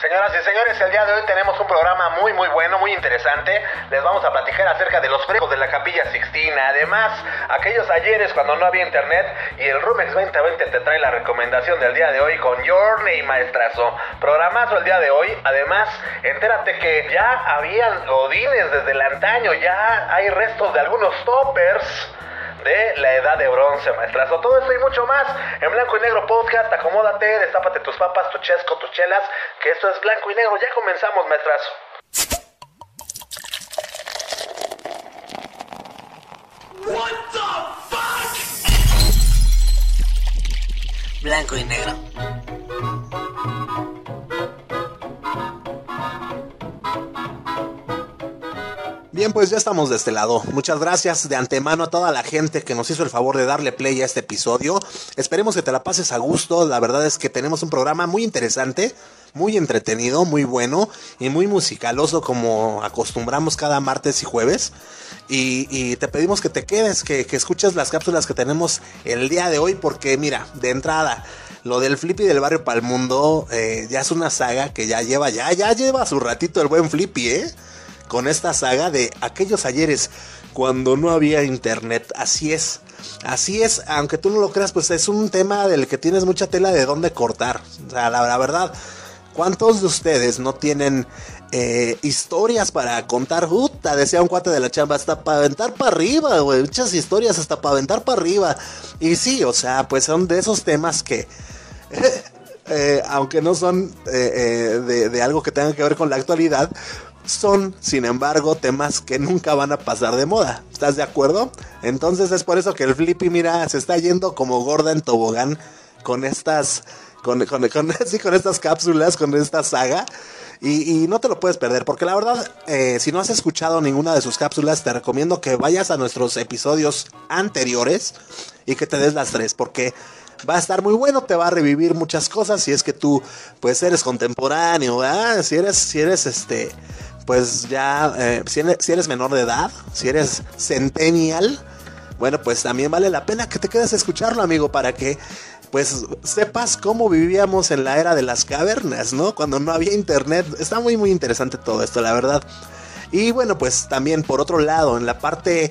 Señoras y señores, el día de hoy tenemos un programa muy muy bueno, muy interesante. Les vamos a platicar acerca de los frescos de la Capilla Sixtina. Además, aquellos ayeres cuando no había internet y el Rumex 2020 te trae la recomendación del día de hoy con Journey Maestrazo. Programazo el día de hoy. Además, entérate que ya habían odines desde el antaño, ya hay restos de algunos toppers de la edad de bronce, maestrazo. Todo eso y mucho más en Blanco y Negro Podcast. Acomódate, destápate tus papas, tu chesco, tus chelas, que esto es Blanco y Negro. Ya comenzamos, maestrazo. What the fuck? Blanco y negro. Pues ya estamos de este lado. Muchas gracias de antemano a toda la gente que nos hizo el favor de darle play a este episodio. Esperemos que te la pases a gusto. La verdad es que tenemos un programa muy interesante, muy entretenido, muy bueno y muy musicaloso como acostumbramos cada martes y jueves. Y, te pedimos que te quedes, que, que escuches las cápsulas que tenemos el día de hoy porque mira, de entrada... Lo del Flippy del barrio para el mundo eh, ya es una saga que ya lleva, ya, ya lleva su ratito el buen Flippy, ¿eh? Con esta saga de aquellos ayeres cuando no había internet. Así es. Así es, aunque tú no lo creas, pues es un tema del que tienes mucha tela de dónde cortar. O sea, la, verdad, ¿cuántos de ustedes no tienen eh, historias para contar? Puta, decía un cuate de la chamba, hasta para aventar para arriba, güey. Muchas historias hasta para aventar para arriba. Y sí, o sea, pues son de esos temas que... eh, aunque no son eh, de, de algo que tenga que ver con la actualidad, son, sin embargo, temas que nunca van a pasar de moda. ¿Estás de acuerdo? Entonces es por eso que el Flippy, mira, se está yendo como gorda en tobogán con estas, con, con, con, sí, con estas cápsulas, con esta saga. Y, no te lo puedes perder, porque la verdad, eh, si no has escuchado ninguna de sus cápsulas, te recomiendo que vayas a nuestros episodios anteriores y que te des las tres, porque va a estar muy bueno, te va a revivir muchas cosas si es que tú pues eres contemporáneo. Si eres si eres este pues ya eh, si, eres, menor de edad, si eres centennial, bueno, pues también vale la pena que te quedes a escucharlo, amigo, para que pues sepas cómo vivíamos en la era de las cavernas, ¿no? Cuando no había internet. Está muy muy interesante todo esto, la verdad. Y bueno, pues también por otro lado, en la parte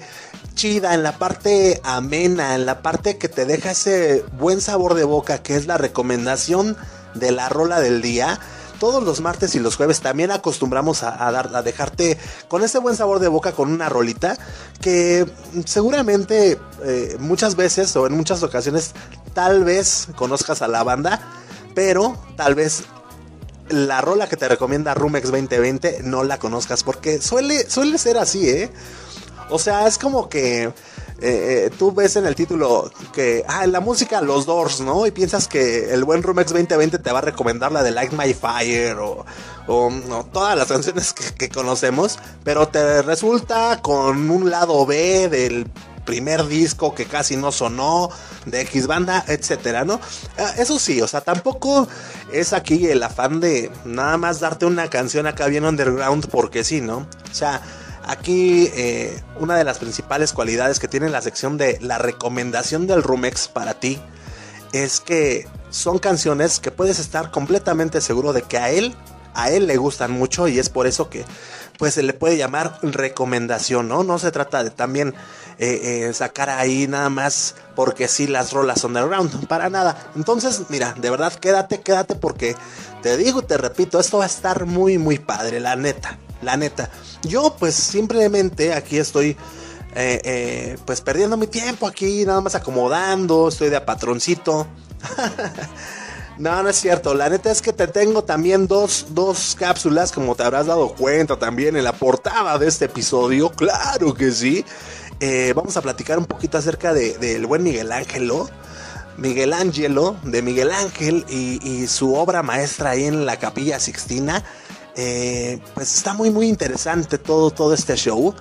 chida, en la parte amena, en la parte que te deja ese buen sabor de boca, que es la recomendación de la rola del día. Todos los martes y los jueves también acostumbramos a, dar, a dejarte con ese buen sabor de boca con una rolita que seguramente eh, muchas veces o en muchas ocasiones tal vez conozcas a la banda, pero tal vez la rola que te recomienda Rumex 2020 no la conozcas porque suele, suele ser así, ¿eh? O sea, es como que eh, eh, tú ves en el título que, ah, la música Los Doors, ¿no? Y piensas que el buen Rumex 2020 te va a recomendar la de Light My Fire o, o no, todas las canciones que, que, conocemos, pero te resulta con un lado B del primer disco que casi no sonó, de X banda, etcétera, ¿no? Eso sí, o sea, tampoco es aquí el afán de nada más darte una canción acá bien underground porque sí, ¿no? O sea, Aquí eh, una de las principales cualidades que tiene la sección de la recomendación del Rumex para ti es que son canciones que puedes estar completamente seguro de que a él, a él le gustan mucho y es por eso que pues se le puede llamar recomendación, ¿no? No se trata de también eh, eh, sacar ahí nada más porque sí las rolas underground, para nada. Entonces, mira, de verdad quédate, quédate porque te digo, te repito, esto va a estar muy, muy padre, la neta, la neta. Yo pues simplemente aquí estoy eh, eh, pues perdiendo mi tiempo aquí, nada más acomodando, estoy de patroncito. no, no es cierto, la neta es que te tengo también dos, dos cápsulas, como te habrás dado cuenta también en la portada de este episodio, claro que sí. Eh, vamos a platicar un poquito acerca del de, de buen Miguel Ángelo. Miguel Ángelo, de Miguel Ángel y, y su obra maestra ahí en la Capilla Sixtina. Eh, pues está muy muy interesante todo, todo este show.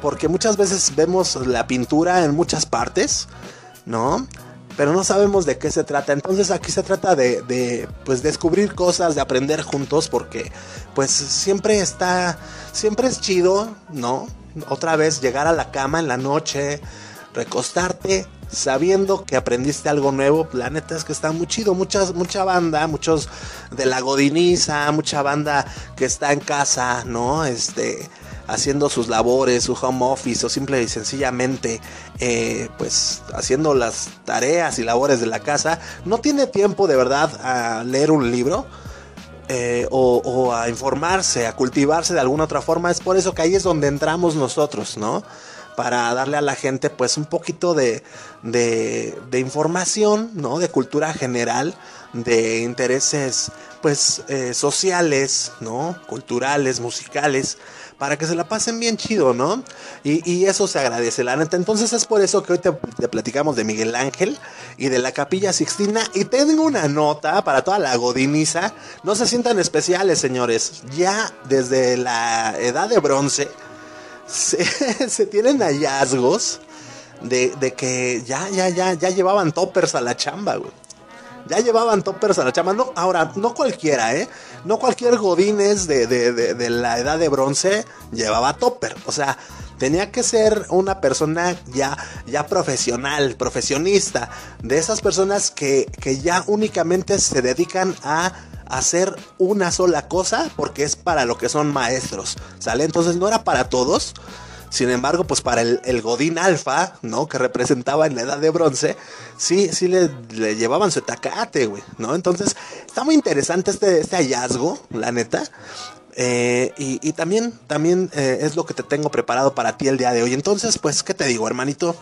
Porque muchas veces vemos la pintura en muchas partes, ¿no? Pero no sabemos de qué se trata. Entonces aquí se trata de, de pues descubrir cosas, de aprender juntos. Porque pues siempre está, siempre es chido, ¿no? Otra vez llegar a la cama en la noche. recostarte sabiendo que aprendiste algo nuevo. La neta es que está muy chido. Muchas, mucha banda, muchos de la godiniza, mucha banda que está en casa, ¿no? Este, haciendo sus labores, su home office o simple y sencillamente, eh, pues haciendo las tareas y labores de la casa, no tiene tiempo de verdad a leer un libro. eh, o, o a informarse, a cultivarse de alguna otra forma, es por eso que ahí es donde entramos nosotros, ¿no? Para darle a la gente pues un poquito de, de, información, ¿no? De cultura general, de intereses pues eh, sociales, ¿no? Culturales, musicales, para que se la pasen bien chido, ¿no? Y, y eso se agradece, la neta. Entonces es por eso que hoy te, te platicamos de Miguel Ángel y de la Capilla Sixtina. Y tengo una nota para toda la godiniza. No se sientan especiales, señores. Ya desde la edad de bronce se, tienen hallazgos de, de que ya, ya, ya, ya llevaban toppers a la chamba, güey. Ya llevaban toppers a la chamba. No, ahora, no cualquiera, ¿eh? No cualquier Godínez de, de, de, de la edad de bronce llevaba topper. O sea, tenía que ser una persona ya, ya profesional, profesionista. De esas personas que, que ya únicamente se dedican a hacer una sola cosa porque es para lo que son maestros. ¿Sale? Entonces no era para todos. Sin embargo, pues para el, Godín Alfa, ¿no? Que representaba en la edad de bronce, sí, sí le, le llevaban su tacate, ¿no? Entonces, está muy interesante este, este hallazgo, la neta. Eh, y, y, también, también eh, es lo que te tengo preparado para ti el día de hoy. Entonces, pues, ¿qué te digo, hermanito?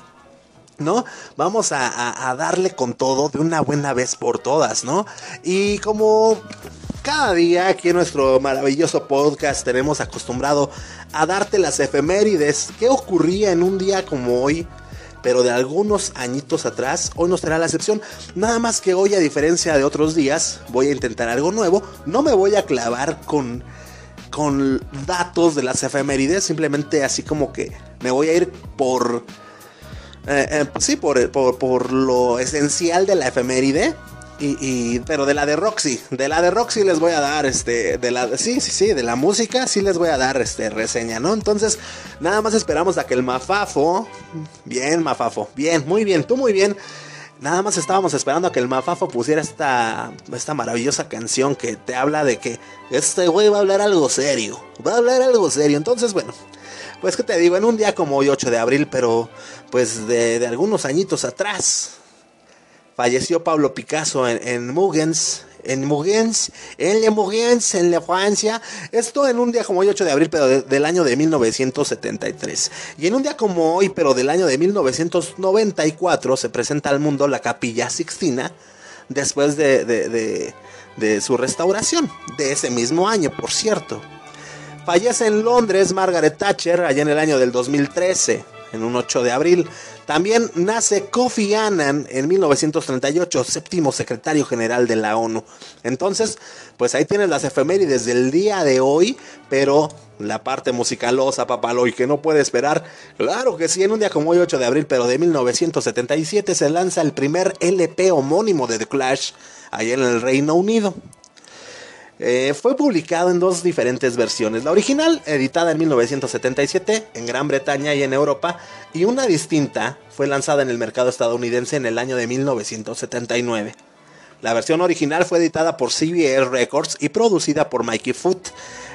¿No? Vamos a, darle con todo de una buena vez por todas, ¿no? Y como cada día aquí en nuestro maravilloso podcast tenemos acostumbrado a darte las efemérides, ¿qué ocurría en un día como hoy? Pero de algunos añitos atrás, hoy no será la excepción. Nada más que hoy, a diferencia de otros días, voy a intentar algo nuevo. No me voy a clavar con, con datos de las efemérides, simplemente así como que me voy a ir por eh, eh, sí, por, por, por, lo esencial de la efeméride. Y, y, pero de la de Roxy, de la de Roxy les voy a dar, este, de la, sí, sí, sí, de la música sí les voy a dar, este, reseña, ¿no? Entonces, nada más esperamos a que el Mafafo, bien, Mafafo, bien, muy bien, tú muy bien, nada más estábamos esperando a que el Mafafo pusiera esta, esta maravillosa canción que te habla de que este güey va a hablar algo serio, va a hablar algo serio, entonces, bueno, pues que te digo, en un día como hoy 8 de abril, pero pues de, de algunos añitos atrás, falleció Pablo Picasso en, en Mugens, en Mugens, en Le Mugens, en la Francia. Esto en un día como hoy, 8 de abril, pero de, del año de 1973. Y en un día como hoy, pero del año de 1994, se presenta al mundo la Capilla Sixtina, después de, de, de, de su restauración, de ese mismo año, por cierto. Fallece en Londres Margaret Thatcher allá en el año del 2013, en un 8 de abril. También nace Kofi Annan en 1938, séptimo secretario general de la ONU. Entonces, pues ahí tienes las efemérides del día de hoy, pero la parte musicalosa, papaloy, que no puede esperar. Claro que sí, en un día como hoy, 8 de abril, pero de 1977, se lanza el primer LP homónimo de The Clash, allá en el Reino Unido. Eh, fue publicado en dos diferentes versiones. La original, editada en 1977 en Gran Bretaña y en Europa, y una distinta fue lanzada en el mercado estadounidense en el año de 1979. La versión original fue editada por CBS Records y producida por Mikey Foot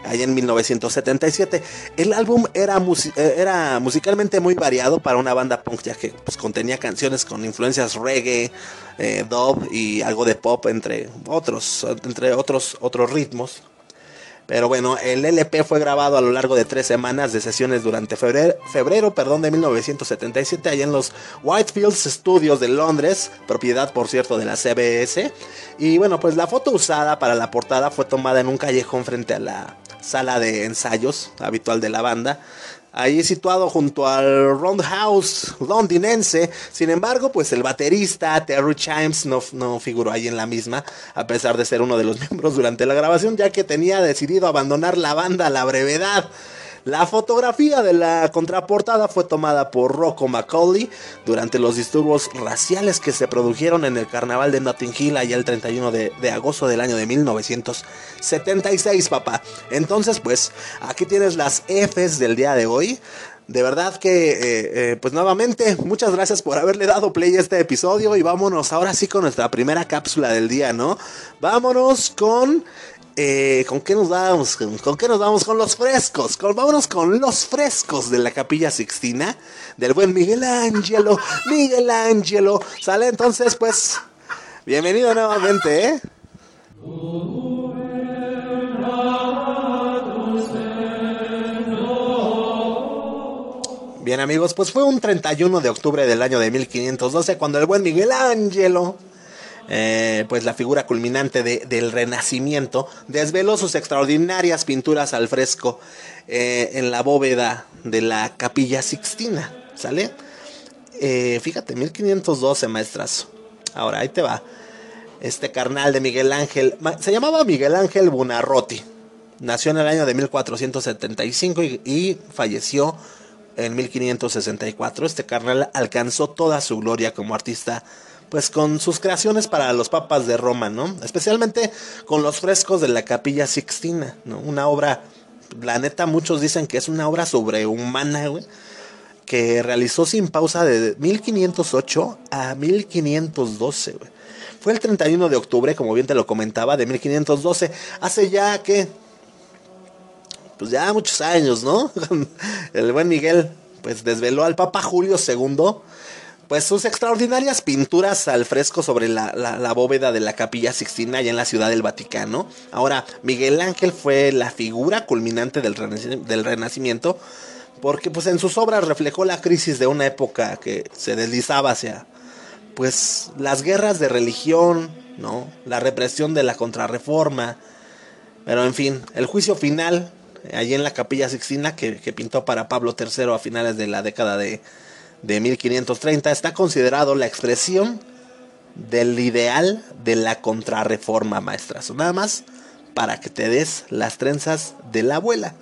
allá en 1977. El álbum era, era, musicalmente muy variado para una banda punk, ya que pues, contenía canciones con influencias reggae, eh, dub y algo de pop, entre otros, entre otros, otros ritmos. Pero bueno, el LP fue grabado a lo largo de tres semanas de sesiones durante febrero, febrero perdón, de 1977 allá en los Whitefields Studios de Londres, propiedad por cierto de la CBS. Y bueno, pues la foto usada para la portada fue tomada en un callejón frente a la sala de ensayos habitual de la banda. Ahí situado junto al Roundhouse londinense. Sin embargo, pues el baterista Terry Chimes no, no, figuró ahí en la misma, a pesar de ser uno de los miembros durante la grabación, ya que tenía decidido abandonar la banda a la brevedad. La fotografía de la contraportada fue tomada por Rocco McCauley durante los disturbios raciales que se produjeron en el carnaval de Notting Hill allá el 31 de, de, agosto del año de 1976, papá. Entonces, pues, aquí tienes las Fs del día de hoy. De verdad que, eh, eh, pues nuevamente, muchas gracias por haberle dado play a este episodio y vámonos ahora sí con nuestra primera cápsula del día, ¿no? Vámonos con... eh, ¿Con qué nos vamos? ¿Con, qué nos vamos? Con los frescos. Con, vámonos con los frescos de la Capilla Sixtina. Del buen Miguel Ángelo. Miguel Ángelo. Sale entonces, pues... Bienvenido nuevamente, ¿eh? Bien amigos, pues fue un 31 de octubre del año de 1512 cuando el buen Miguel Ángelo, eh, pues la figura culminante de- del Renacimiento, desveló sus extraordinarias pinturas al fresco eh, en la bóveda de la Capilla Sixtina, ¿sale? Eh, fíjate, 1512 maestras. Ahora, ahí te va. Este carnal de Miguel Ángel, se llamaba Miguel Ángel Bunarroti. Nació en el año de 1475 y, y falleció en 1564. Este carnal alcanzó toda su gloria como artista, pues con sus creaciones para los papas de Roma, ¿no? Especialmente con los frescos de la Capilla Sixtina, ¿no? Una obra, la neta, muchos dicen que es una obra sobrehumana, güey que realizó sin pausa de 1508 a 1512. güey. Fue el 31 de octubre, como bien te lo comentaba, de 1512. Hace ya que, pues ya muchos años, ¿no? El buen Miguel, pues desveló al Papa Julio II, pues sus extraordinarias pinturas al fresco sobre la, la- bóveda de la Capilla Sixtina allá en la ciudad del Vaticano. Ahora, Miguel Ángel fue la figura culminante del, del Renacimiento porque pues en sus obras reflejó la crisis de una época que se deslizaba hacia pues las guerras de religión, ¿no? La represión de la contrarreforma. Pero en fin, el juicio final eh, allí en la Capilla Sixtina que, que pintó para Pablo III a finales de la década de, de 1530 está considerado la expresión del ideal de la contrarreforma, maestras. Nada más para que te des las trenzas de la abuela.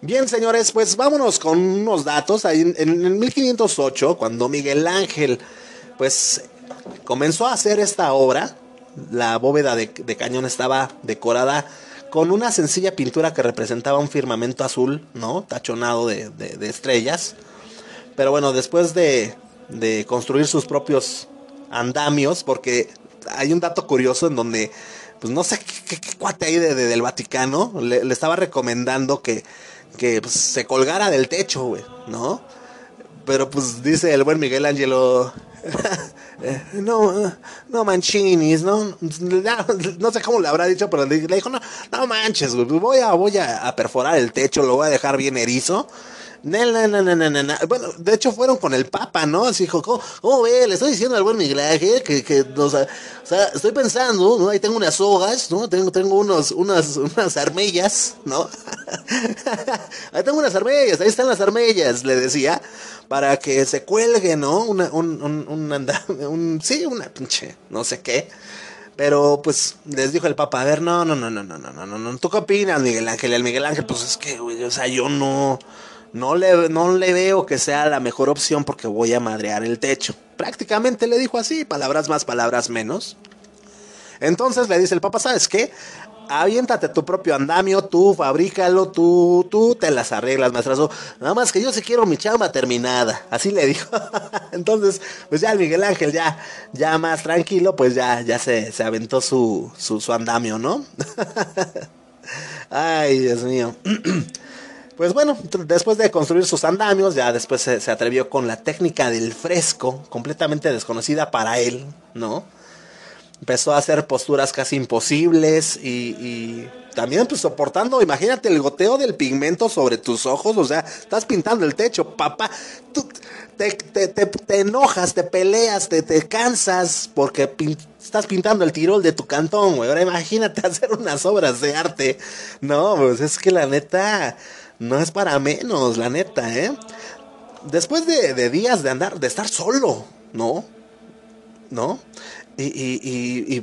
Bien, señores, pues vámonos con unos datos. En, en- en 1508, cuando Miguel Ángel, pues, comenzó a hacer esta obra, la bóveda de, cañón estaba decorada con una sencilla pintura que representaba un firmamento azul, ¿no? Tachonado de estrellas. Pero bueno, después de, de construir sus propios andamios, porque hay un dato curioso en donde, pues no sé qué, qué- cuate ahí de- de- del Vaticano le, estaba recomendando que, que pues, se colgara del techo, güey, ¿no? Pero pues dice el buen Miguel Ángelo, no, no manchinis, ¿no? No sé cómo le habrá dicho, pero le dijo, no, no manches, voy a, voy a perforar el techo, lo voy a dejar bien erizo. No, no, no, no, no, no, no. Bueno, de hecho fueron con el Papa, ¿no? Así dijo, ¿cómo, cómo ve? Le estoy diciendo al buen Ángel que, que o, sea, o sea, estoy pensando, ¿no? Ahí tengo unas sogas, ¿no? Tengo, tengo unos, unas, unas armellas, ¿no? ahí tengo unas armellas, ahí están las armellas, le decía, para que se cuelgue, ¿no? Una, un, un, un, anda- un- sí, una pinche, no sé qué. Pero pues les dijo el Papa, a ver, no, no, no, no, no, no, no, no, no, ¿tú qué opinas, Miguel Ángel? El Miguel Ángel, pues es que, güey, o sea, yo no, no le, no le veo que sea la mejor opción porque voy a madrear el techo. Prácticamente le dijo así, palabras más, palabras menos. Entonces le dice el Papa, ¿sabes qué? Aviéntate tu propio andamio, tú fabrícalo, tú, tú te las arreglas, maestrazo. Nada más que yo sí quiero mi chamba terminada. Así le dijo. Entonces, pues ya el Miguel Ángel, ya, ya más tranquilo, pues ya, ya se, se aventó su, su, su andamio, ¿no? Ay, Dios mío. Pues bueno, después de construir sus andamios, ya después se, atrevió con la técnica del fresco, completamente desconocida para él, ¿no? Empezó a hacer posturas casi imposibles y, también pues soportando, imagínate el goteo del pigmento sobre tus ojos, o sea, estás pintando el techo, papá, tú te, te- te- enojas, te peleas, te, cansas porque estás pintando el tirol de tu cantón, güey. Ahora imagínate hacer unas obras de arte. No, pues es que la neta no es para menos, la neta, ¿eh? Después de, días de andar, de estar solo, ¿no? ¿no? Y, y- y- y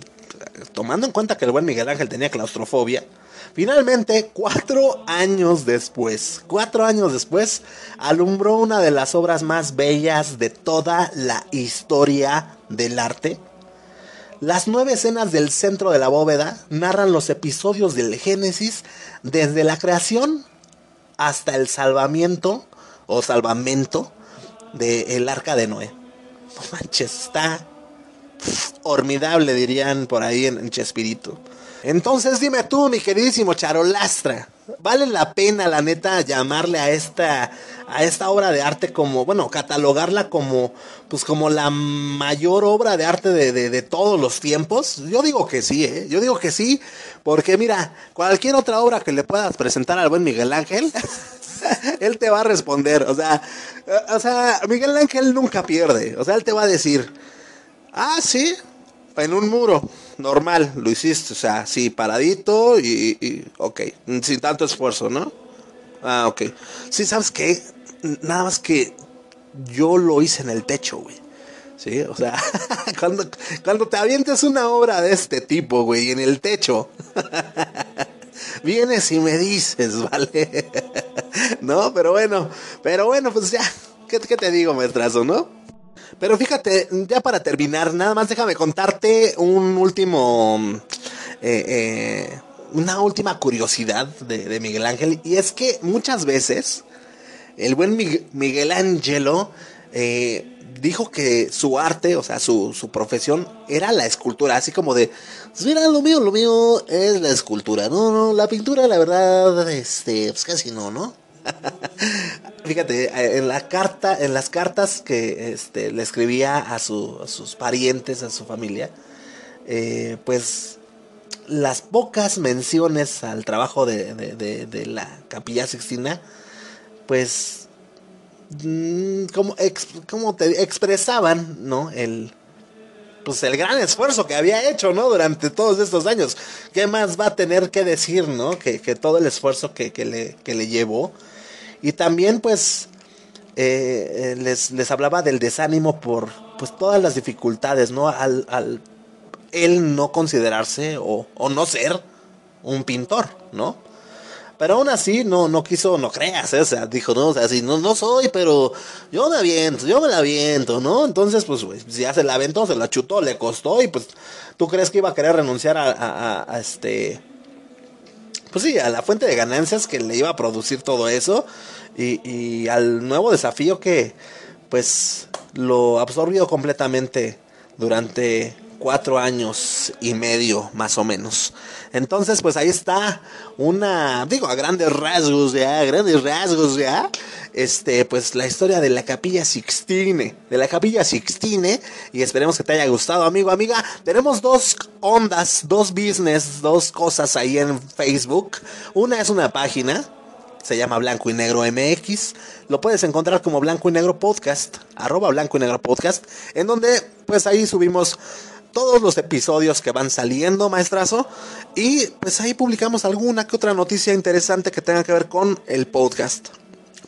tomando en cuenta que el buen Miguel Ángel tenía claustrofobia, finalmente, cuatro años después, cuatro años después, alumbró una de las obras más bellas de toda la historia del arte. Las nueve escenas del centro de la bóveda narran los episodios del Génesis desde la creación hasta el salvamiento o salvamento del arca de Noé. No manches, está formidable, dirían por ahí en, en Chespirito. Entonces dime tú, mi queridísimo Charolastra, ¿vale la pena, la neta, llamarle a esta, a esta obra de arte como, bueno, catalogarla como, pues como la mayor obra de arte de, de- todos los tiempos? Yo digo que sí, ¿eh? Yo digo que sí, porque mira, cualquier otra obra que le puedas presentar al buen Miguel Ángel, él te va a responder, o sea, o sea, Miguel Ángel nunca pierde, o sea, él te va a decir, Ah, sí. En un muro. Normal, lo hiciste. O sea, sí, paradito y, y- ok. Sin tanto esfuerzo, ¿no? Ah, ok. Sí, ¿sabes qué? Nada más que yo lo hice en el techo, güey. Sí, o sea, cuando, cuando te avientes una obra de este tipo, güey, en el techo, vienes y me dices, ¿vale? no, pero bueno, pero bueno, pues ya, ¿qué, qué te digo, maestrazo, no? Pero fíjate, ya para terminar, nada más déjame contarte un último, eh, eh, una última curiosidad de, Miguel Ángel, y es que muchas veces el buen Mig- Miguel Ángelo eh, dijo que su arte, o sea, su, su profesión era la escultura, así como de, "Pues mira, lo mío, lo mío es la escultura, no, no, la pintura, la verdad, este, pues casi no, ¿no? Fíjate, eh, en la carta, en las cartas que este, le escribía a, su- a sus parientes, a su familia, eh, pues las pocas menciones al trabajo de, la capilla sixtina, pues mm, como, ex- te expresaban, ¿no? El, pues el gran esfuerzo que había hecho, ¿no? Durante todos estos años. ¿Qué más va a tener que decir, ¿no? Que, todo el esfuerzo que le, que le llevó. Y también, pues, eh, eh, les, les hablaba del desánimo por, pues, todas las dificultades, ¿no? Al, al él no considerarse o, o no ser un pintor, ¿no? Pero aún así no, no quiso, no creas, ¿eh? o sea, dijo, no, o sea, sí, no, no soy, pero yo me aviento, yo me la aviento, ¿no? Entonces, pues, si ya se la aventó, se la chutó, le costó, y pues, ¿tú crees que iba a querer renunciar a- a este, pues sí, a la fuente de ganancias que le iba a producir todo eso, y, y al nuevo desafío que, pues, lo absorbió completamente durante cuatro años y medio, más o menos. Entonces, pues ahí está una, digo, a grandes rasgos, ya, a grandes rasgos, ya, este, pues la historia de la Capilla Sixtine, de la Capilla Sixtine, y esperemos que te haya gustado, amigo, amiga. Tenemos dos ondas, dos business, dos cosas ahí en Facebook. Una es una página, se llama Blanco y Negro MX. Lo puedes encontrar como Blanco y Negro Podcast, arroba Blanco y Negro Podcast, en donde pues ahí subimos todos los episodios que van saliendo, maestrazo, y pues ahí publicamos alguna que otra noticia interesante que tenga que ver con el podcast.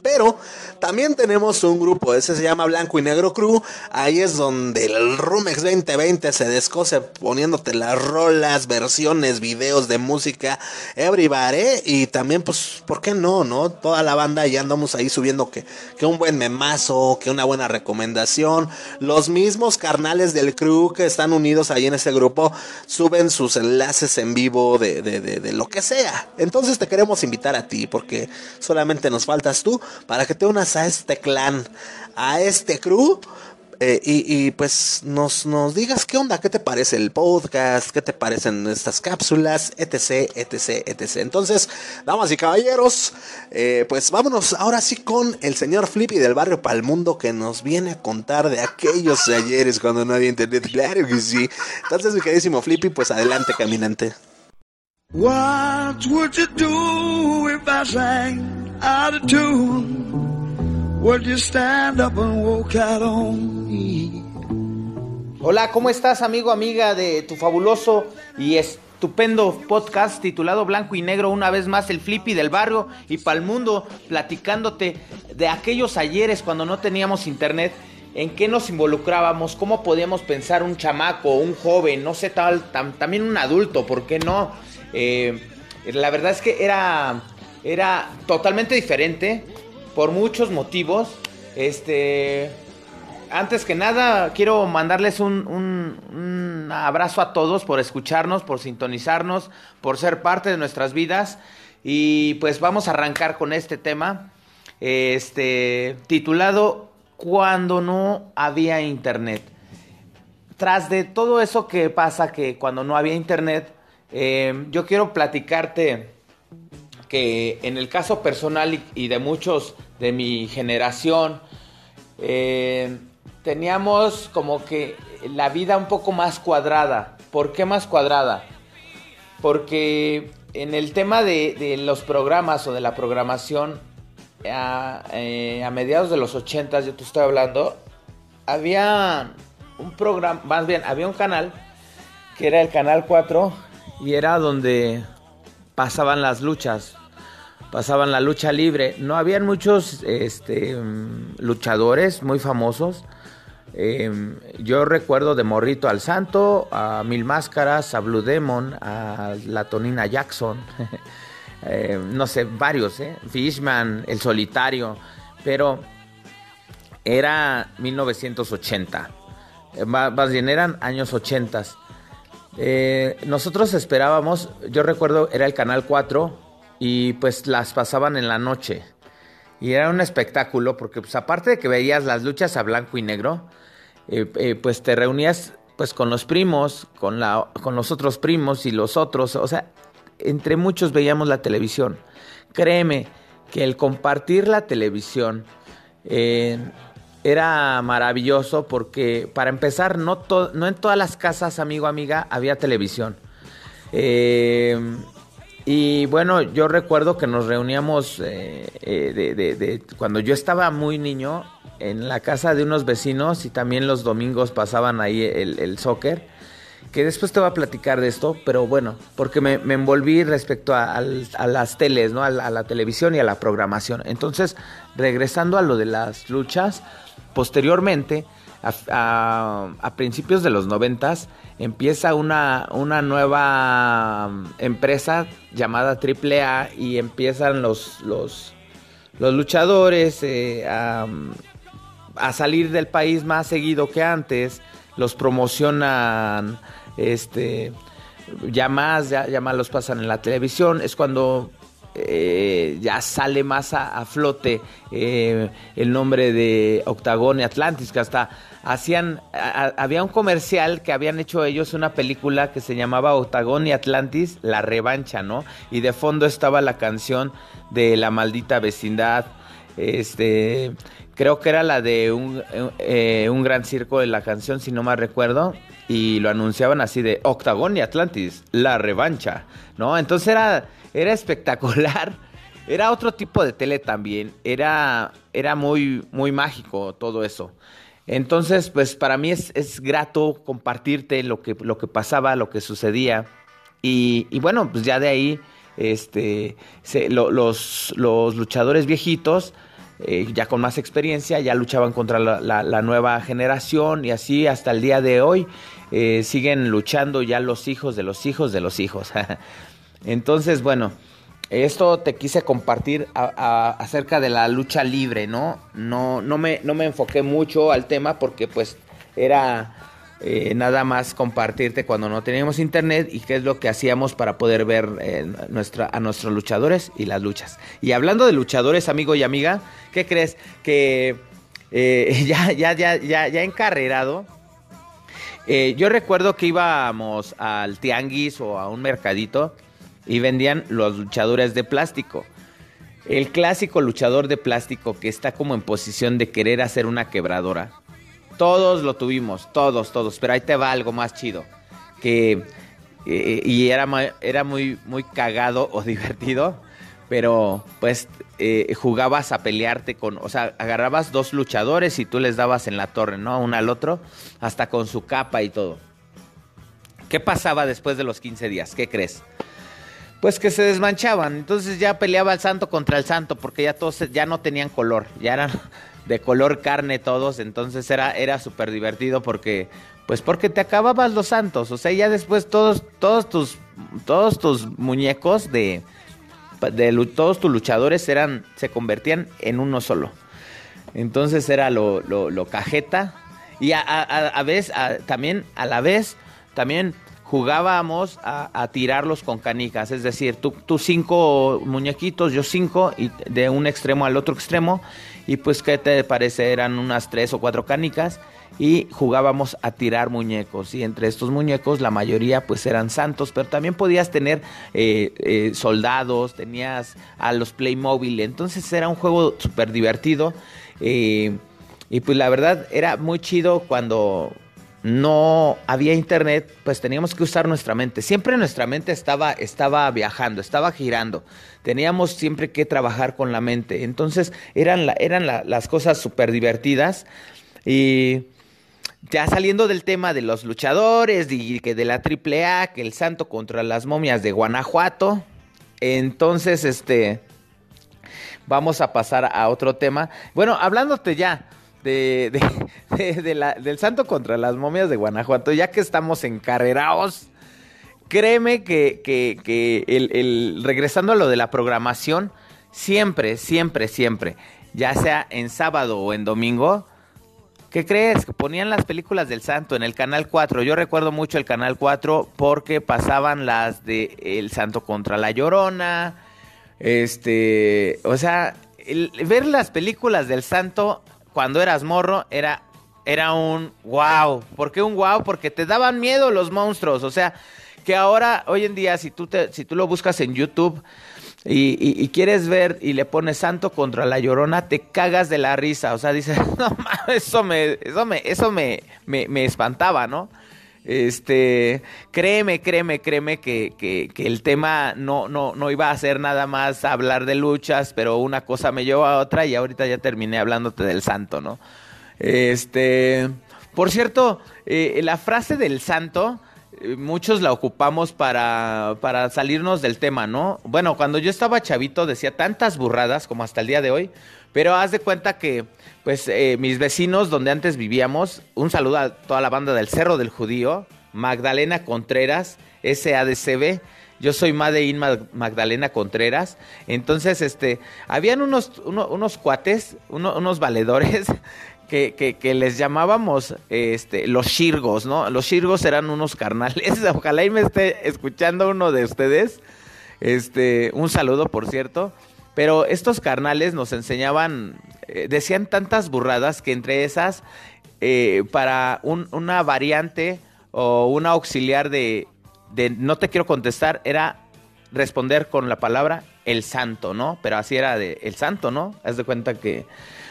Pero también tenemos un grupo, ese se llama Blanco y Negro Crew. Ahí es donde el Rumex 2020 se descose poniéndote las rolas, versiones, videos de música, everybody. Y también, pues, ¿por qué no? no? Toda la banda ya andamos ahí subiendo que, que un buen memazo, que una buena recomendación. Los mismos carnales del crew que están unidos ahí en ese grupo suben sus enlaces en vivo de, de, de lo que sea. Entonces te queremos invitar a ti porque solamente nos faltas tú para que te unas a este clan, a este crew. eh, y, pues nos, nos digas qué onda, qué te parece el podcast, qué te parecen estas cápsulas, etc, etc, etc. Entonces, damas y caballeros, eh, pues vámonos ahora sí con el señor Flippy del barrio Palmundo que nos viene a contar de aquellos ayeres cuando no había internet. Claro que sí. Entonces, mi queridísimo Flippy, pues adelante, caminante. What would you do if I sang out of tune? Would you stand up and walk out on me? Hola, ¿cómo estás amigo, amiga de tu fabuloso y estupendo podcast titulado Blanco y Negro? Una vez más el Flippy del barrio y pa'l mundo platicándote de aquellos ayeres cuando no teníamos internet. ¿En qué nos involucrábamos? ¿Cómo podíamos pensar un chamaco, un joven, no sé, tal, tam- también un adulto? ¿Por qué no? Eh, la verdad es que era, era totalmente diferente por muchos motivos. Este, antes que nada, quiero mandarles un, un- abrazo a todos por escucharnos, por sintonizarnos, por ser parte de nuestras vidas. Y pues vamos a arrancar con este tema. este, titulado Cuando no había internet. Tras de todo eso que pasa, que cuando no había internet, eh, yo quiero platicarte que en el caso personal y, de muchos de mi generación, eh, teníamos como que la vida un poco más cuadrada. ¿Por qué más cuadrada? Porque en el tema de, de los programas o de la programación, a, eh, a mediados de los 80, yo te estoy hablando, había un programa, más bien, había un canal que era el canal 4 y era donde pasaban las luchas, pasaban la lucha libre. No habían muchos este, luchadores muy famosos. Eh, yo recuerdo de Morrito al Santo, a Mil Máscaras, a Blue Demon, a la Tonina Jackson, eh, no sé, varios, ¿eh? Fishman, El Solitario, pero era 1980, eh, más bien eran años 80. Eh, nosotros esperábamos, yo recuerdo, era el Canal 4 y pues las pasaban en la noche. Y era un espectáculo porque pues aparte de que veías las luchas a blanco y negro, eh, eh, pues te reunías pues con los primos, con, la, con los otros primos y los otros, o sea, entre muchos veíamos la televisión. Créeme que el compartir la televisión eh, era maravilloso porque para empezar no, no en todas las casas, amigo, amiga, había televisión. Eh, y bueno, yo recuerdo que nos reuníamos eh, eh, cuando yo estaba muy niño en la casa de unos vecinos y también los domingos pasaban ahí el, el soccer. Que después te voy a platicar de esto, pero bueno, porque me, me envolví respecto a, las teles, ¿no? A la, a la televisión y a la programación. Entonces, regresando a lo de las luchas, posteriormente, a, principios de los noventas, empieza una, una nueva mm, empresa llamada AAA y empiezan los, los, los luchadores eh, a, a salir del país más seguido que antes, los promocionan, este, ya más, ya, ya más los pasan en la televisión, es cuando eh, ya sale más a, a flote eh, el nombre de Octagón y Atlantis, que hasta hacían, había un comercial que habían hecho ellos una película que se llamaba Octagón y Atlantis, La Revancha, ¿no? Y de fondo estaba la canción de La Maldita Vecindad, este, creo que era la de un, eh, un gran circo de la canción, si no mal recuerdo, y lo anunciaban así de Octagón y Atlantis, la revancha, ¿no? Entonces era, era espectacular, era otro tipo de tele también, era, era muy, muy mágico todo eso. Entonces, pues para mí es, es grato compartirte lo que, lo que pasaba, lo que sucedía. Y, bueno, pues ya de ahí, este, los, los luchadores viejitos, eh, ya con más experiencia, ya luchaban contra la, nueva generación y así hasta el día de hoy eh, siguen luchando ya los hijos de los hijos de los hijos. Entonces, bueno, esto te quise compartir acerca de la lucha libre, ¿no? No, no, me, no me enfoqué mucho al tema porque pues era eh, nada más compartirte cuando no teníamos internet y qué es lo que hacíamos para poder ver eh, a nuestros luchadores y las luchas. Y hablando de luchadores, amigo y amiga, ¿qué crees? Que eh, ya, ya, ya, ya, ya encarrerado. Yo recuerdo que íbamos al tianguis o a un mercadito y vendían los luchadores de plástico. El clásico luchador de plástico que está como en posición de querer hacer una quebradora. Todos lo tuvimos, todos, todos. Pero ahí te va algo más chido. Que eh, y era, era muy, muy cagado o divertido. Pero pues eh, jugabas a pelearte con, o sea, agarrabas dos luchadores y tú les dabas en la torre, ¿no? Uno al otro, hasta con su capa y todo. ¿Qué pasaba después de los 15 días? ¿Qué crees? Pues que se desmanchaban. Entonces ya peleaba el santo contra el santo porque ya todos ya no tenían color, ya eran de color carne todos. Entonces era, era súper divertido porque, pues porque te acababas los santos. O sea, ya después todos, todos tus, todos tus muñecos de, de todos tus luchadores eran, se convertían en uno solo. Entonces era lo, lo, lo cajeta. Y a, a, a- a vez, a- también, a la vez, también jugábamos a, tirarlos con canicas, es decir, tú, tú, cinco muñequitos, yo cinco, y de un extremo al otro extremo, y pues, ¿qué te parece? Eran unas tres o cuatro canicas, y jugábamos a tirar muñecos, y entre estos muñecos la mayoría pues eran santos, pero también podías tener eh, eh, soldados, tenías a los Playmobil, entonces era un juego súper divertido, eh, y pues la verdad era muy chido cuando no había internet, pues teníamos que usar nuestra mente. Siempre nuestra mente estaba, estaba viajando, estaba girando. Teníamos siempre que trabajar con la mente. Entonces eran, eran las cosas súper divertidas. Y ya saliendo del tema de los luchadores y que de la AAA, que el santo contra las momias de Guanajuato. Entonces, este, vamos a pasar a otro tema. Bueno, hablándote ya de, del santo contra las momias de Guanajuato, ya que estamos encarrerados, créeme que, el, regresando a lo de la programación, siempre, siempre, siempre, ya sea en sábado o en domingo, ¿Qué crees? Que ponían las películas del santo en el canal 4. Yo recuerdo mucho el canal 4 porque pasaban las de El Santo contra la Llorona. Este, o sea, ver las películas del santo cuando eras morro era, era un wow. ¿Por qué un wow? Porque te daban miedo los monstruos. O sea, que ahora, hoy en día, si tú, te, si tú lo buscas en YouTube y, quieres ver y le pones santo contra la llorona, te cagas de la risa. O sea, dices, no mames, eso me, eso me, eso me, me, me espantaba, ¿no? Este, créeme, créeme, créeme que, que, el tema no, no, no iba a ser nada más hablar de luchas, pero una cosa me llevó a otra y ahorita ya terminé hablándote del santo, ¿no? Este, por cierto, eh, la frase del santo, eh, muchos la ocupamos para, para salirnos del tema, ¿no? Bueno, cuando yo estaba chavito decía tantas burradas como hasta el día de hoy, pero haz de cuenta que pues eh, mis vecinos donde antes vivíamos, un saludo a toda la banda del Cerro del Judío, Magdalena Contreras, SADCB, yo soy Madein Magdalena Contreras, entonces este, habían unos, unos cuates, unos valedores que, que, les llamábamos este, los shirgos, ¿no? Los shirgos eran unos carnales, ojalá y me esté escuchando uno de ustedes, este, un saludo por cierto, pero estos carnales nos enseñaban eh, decían tantas burradas que entre esas, eh, para una variante o una auxiliar de, de no te quiero contestar, era responder con la palabra el santo, ¿no? Pero así era de el santo, ¿no? Haz de cuenta que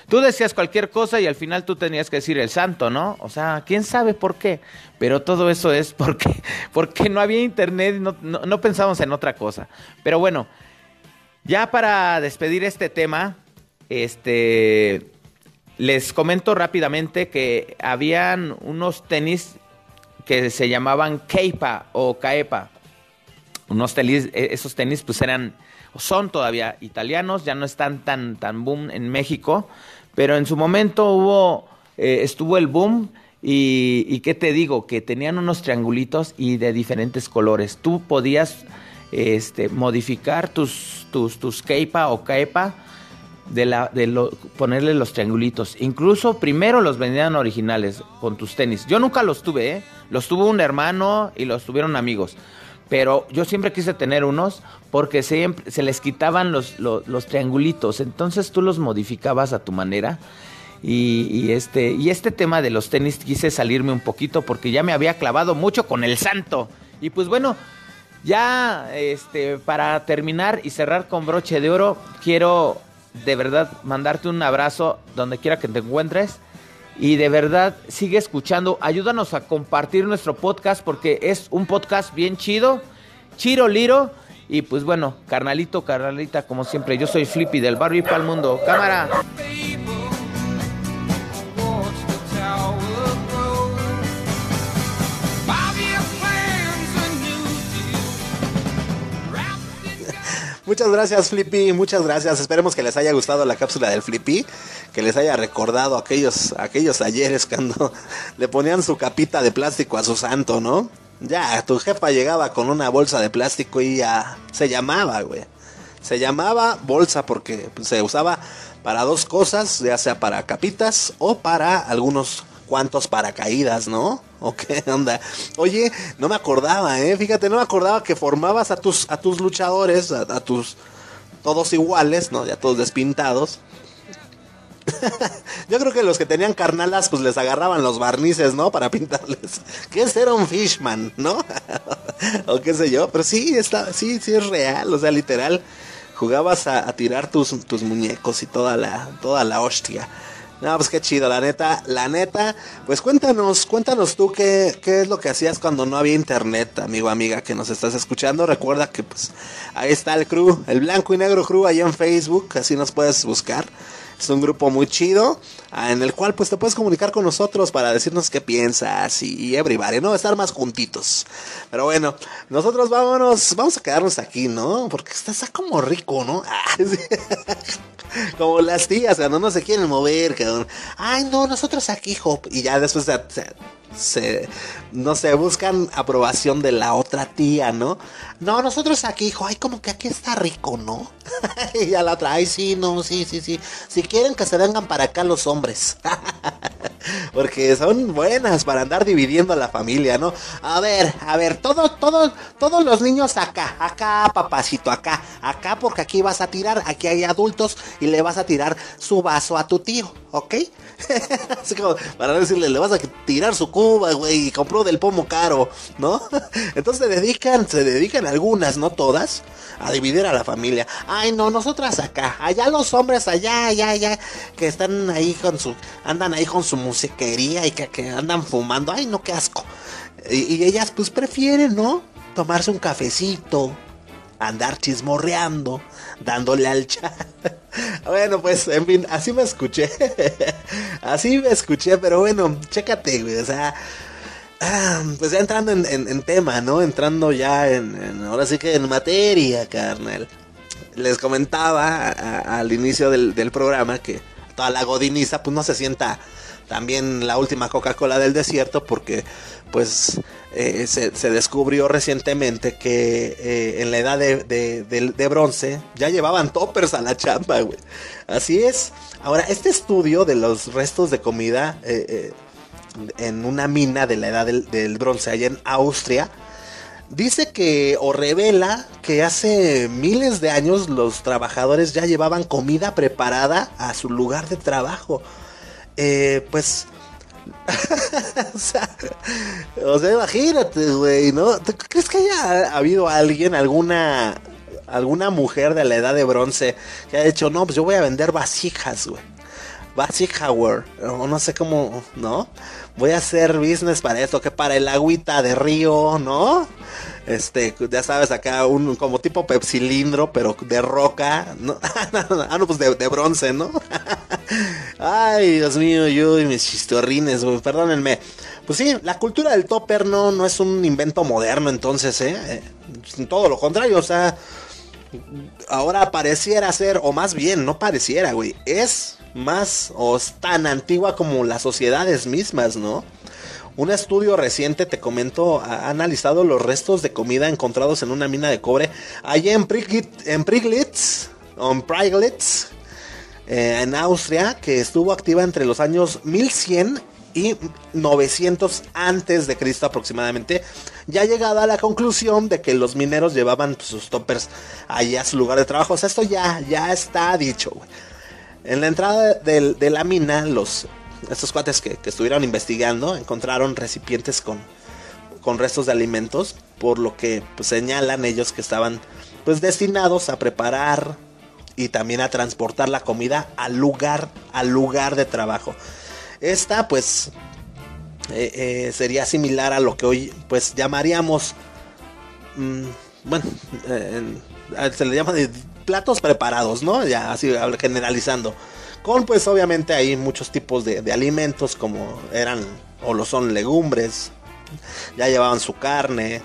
tú decías cualquier cosa y al final tú tenías que decir el santo, ¿no? O sea, quién sabe por qué. Pero todo eso es porque, porque no había internet y no, no, pensamos en otra cosa. Pero bueno, ya para despedir este tema, este, les comento rápidamente que habían unos tenis que se llamaban Keipa o Caepa. Unos tenis, e, esos tenis pues eran, son todavía italianos, ya no están tan, tan boom en México, pero en su momento hubo, eh, estuvo el boom y, y, qué te digo, que tenían unos triangulitos y de diferentes colores. Tú podías este, modificar tus, tus, tus Keipa o Caepa de, la, de lo, ponerle los triangulitos. Incluso primero los vendían originales con tus tenis. Yo nunca los tuve, ¿eh? Los tuvo un hermano y los tuvieron amigos. Pero yo siempre quise tener unos porque siempre, se les quitaban los, los, triangulitos. Entonces tú los modificabas a tu manera. Y, y, este, y este tema de los tenis quise salirme un poquito porque ya me había clavado mucho con el santo. Y pues bueno, ya este, para terminar y cerrar con broche de oro, quiero de verdad mandarte un abrazo donde quiera que te encuentres. Y de verdad, sigue escuchando. Ayúdanos a compartir nuestro podcast porque es un podcast bien chido. Chiro Liro. Y pues bueno, carnalito, carnalita, como siempre, yo soy Flippy del barrio y para el mundo. Cámara. Muchas gracias, Flippy. Muchas gracias. Esperemos que les haya gustado la cápsula del Flippy. Que les haya recordado aquellos, aquellos ayeres cuando le ponían su capita de plástico a su santo, ¿no? Ya, tu jefa llegaba con una bolsa de plástico y ya se llamaba, güey. Se llamaba bolsa porque se usaba para dos cosas, ya sea para capitas o para algunos cuántos paracaídas, ¿no? ¿O qué onda? Oye, no me acordaba, ¿eh? Fíjate, no me acordaba que formabas a tus, a tus luchadores, a, a tus... Todos iguales, ¿no? Ya todos despintados. Yo creo que los que tenían carnalas, pues les agarraban los barnices, ¿no? Para pintarles. ¿Qué es ser un fishman, no? o qué sé yo. Pero sí, está, sí, sí es real. O sea, literal, jugabas a, a tirar tus, tus muñecos y toda la, toda la hostia. No, pues qué chido, la neta, la neta. Pues cuéntanos, cuéntanos tú qué, qué es lo que hacías cuando no había internet, amigo, amiga, que nos estás escuchando. Recuerda que pues ahí está el crew, el blanco y negro crew ahí en Facebook, así nos puedes buscar. Es un grupo muy chido en el cual pues te puedes comunicar con nosotros para decirnos qué piensas y, everybody, ¿no? Estar más juntitos. Pero bueno, nosotros vámonos, vamos a quedarnos aquí, ¿no? Porque está, como rico, ¿no? Ah, como las tías cuando no se quieren mover, cabrón. Ay, no, nosotros aquí, Hop. Y ya después se, se, no sé, buscan aprobación de la otra tía, ¿no? No, nosotros aquí, hijo, ay, como que aquí está rico, ¿no? y a la otra, ay, sí, no, sí, sí, sí. Si quieren que se vengan para acá los hombres. Porque son buenas para andar dividiendo a la familia, ¿no? A ver, a ver, todos, todos, todos los niños acá, acá, papacito, acá, acá, porque aquí vas a tirar, aquí hay adultos y le vas a tirar su vaso a tu tío, ¿ok? Así como para decirle, le vas a tirar su y compró del pomo caro, ¿no? Entonces se dedican, se dedican algunas, no todas, a dividir a la familia. Ay, no, nosotras acá, allá los hombres, allá, allá, allá, que están ahí con su, andan ahí con su musiquería y que, que andan fumando. Ay, no, qué asco. Y ellas, pues prefieren, ¿no? Tomarse un cafecito, andar chismorreando, dándole al chat. bueno, pues, en fin, así me escuché. así me escuché, pero bueno, chécate, güey, o sea. Ah, pues ya entrando en, tema, ¿no? Entrando ya en, ahora sí que en materia, carnal. Les comentaba al inicio del, del, programa que toda la godiniza, pues no se sienta también la última Coca-Cola del desierto, porque pues eh, se, descubrió recientemente que eh, en la edad de, bronce ya llevaban toppers a la chamba, güey. Así es. Ahora, este estudio de los restos de comida eh, en una mina de la edad del, del, bronce allá en Austria, dice que o revela que hace miles de años los trabajadores ya llevaban comida preparada a su lugar de trabajo. pues o, sea, o sea, imagínate, güey, ¿no? ¿Tú crees que haya habido alguien, alguna alguna mujer de la edad de bronce que haya dicho, no, pues yo voy a vender vasijas, güey? Vasijaware, o no sé cómo, ¿no? Voy a hacer business para esto, que para el agüita de río, ¿no? Este, ya sabes, acá un como tipo pepsilindro, pero de roca. ¿no? ah, no, pues de, de bronce, ¿no? Ay, Dios mío, yo y mis chistorrines, güey, perdónenme. Pues sí, la cultura del topper no, no es un invento moderno, entonces, ¿eh? eh todo lo contrario, o sea, ahora pareciera ser, o más bien, no pareciera, güey, es más o es tan antigua como las sociedades mismas, ¿no? Un estudio reciente, te comento, ha analizado los restos de comida encontrados en una mina de cobre allá en, Priglitz, en Priglitz, en Priglitz, eh, en Austria, que estuvo activa entre los años 1100 y 900 antes de Cristo aproximadamente, ya llegada a la conclusión de que los mineros llevaban pues, sus toppers allá a su lugar de trabajo. O sea, esto ya, ya está dicho. En la entrada de, la mina, los, estos cuates que, que, estuvieron investigando encontraron recipientes con, con restos de alimentos, por lo que pues, señalan ellos que estaban pues destinados a preparar y también a transportar la comida al lugar, al lugar de trabajo. Esta pues eh, eh, sería similar a lo que hoy pues llamaríamos, mmm, bueno, eh, se le llama de platos preparados, ¿no? Ya así generalizando. Con pues obviamente hay muchos tipos de, alimentos como eran o lo son legumbres. Ya llevaban su carne.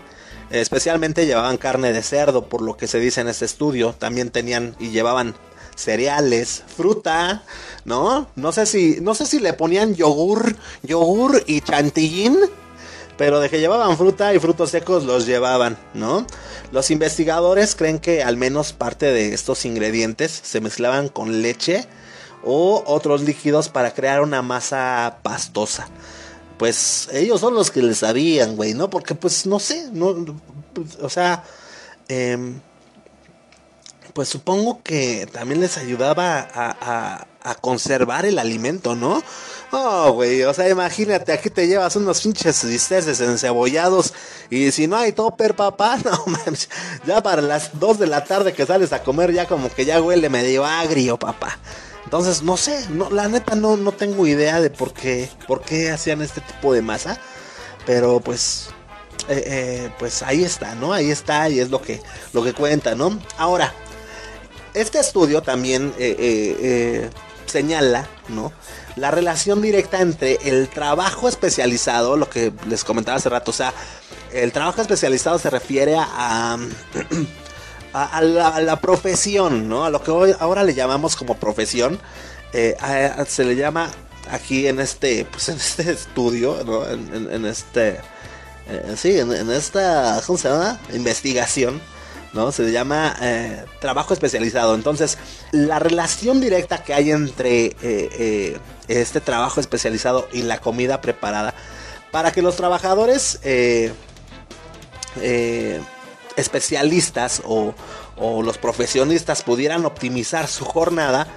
Especialmente llevaban carne de cerdo, por lo que se dice en este estudio. También tenían y llevaban cereales, fruta, ¿no? No sé si, no sé si le ponían yogur, yogur y chantillín, pero de que llevaban fruta y frutos secos los llevaban, ¿no? Los investigadores creen que al menos parte de estos ingredientes se mezclaban con leche o otros líquidos para crear una masa pastosa. Pues ellos son los que le sabían, güey, ¿no? Porque pues no sé, no, pues, o sea, em, pues supongo que también les ayudaba a conservar el alimento, ¿no? Oh, güey, o sea, imagínate, aquí te llevas unos pinches bisteces encebollados y si no hay topper, papá, no mames, ya para las 2 de la tarde que sales a comer ya como que ya huele medio agrio, papá. Entonces, no sé, la neta no, no tengo idea de por qué, por qué hacían este tipo de masa, pero pues, eh, eh, pues ahí está, ¿no? Ahí está y es lo que, lo que cuenta, ¿no? Ahora, este estudio también eh, señala, ¿no? La relación directa entre el trabajo especializado, lo que les comentaba hace rato, o sea, el trabajo especializado se refiere a, a, la, profesión, ¿no? A lo que hoy, ahora le llamamos como profesión, eh, se le llama aquí en este, pues en este estudio, ¿no? En, este, eh, sí, en, esta, ¿cómo se llama? Investigación. ¿no? Se le llama eh, trabajo especializado. Entonces, la relación directa que hay entre este trabajo especializado y la comida preparada, para que los trabajadores especialistas o, o los profesionistas pudieran optimizar su jornada,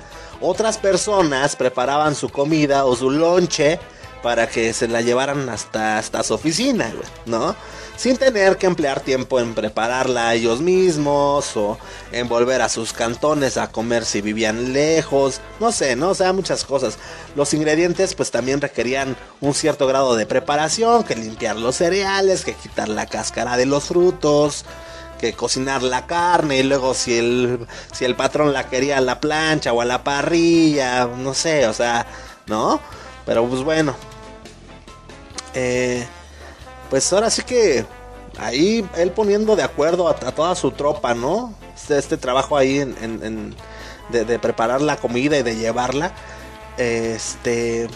otras personas preparaban su comida o su lonche para que se la llevaran hasta, hasta su oficina, ¿no? Sin tener que emplear tiempo en prepararla ellos mismos o en volver a sus cantones a comer si vivían lejos, no sé, ¿no? O sea, muchas cosas. Los ingredientes pues también requerían un cierto grado de preparación, que limpiar los cereales, que quitar la cáscara de los frutos, que cocinar la carne y luego si el si el patrón la quería a la plancha o a la parrilla, no sé, o sea, ¿no? Pero pues bueno. Eh, pues ahora sí que ahí él poniendo de acuerdo a, toda su tropa, ¿no? Este, este trabajo ahí en, de, preparar la comida y de llevarla, este,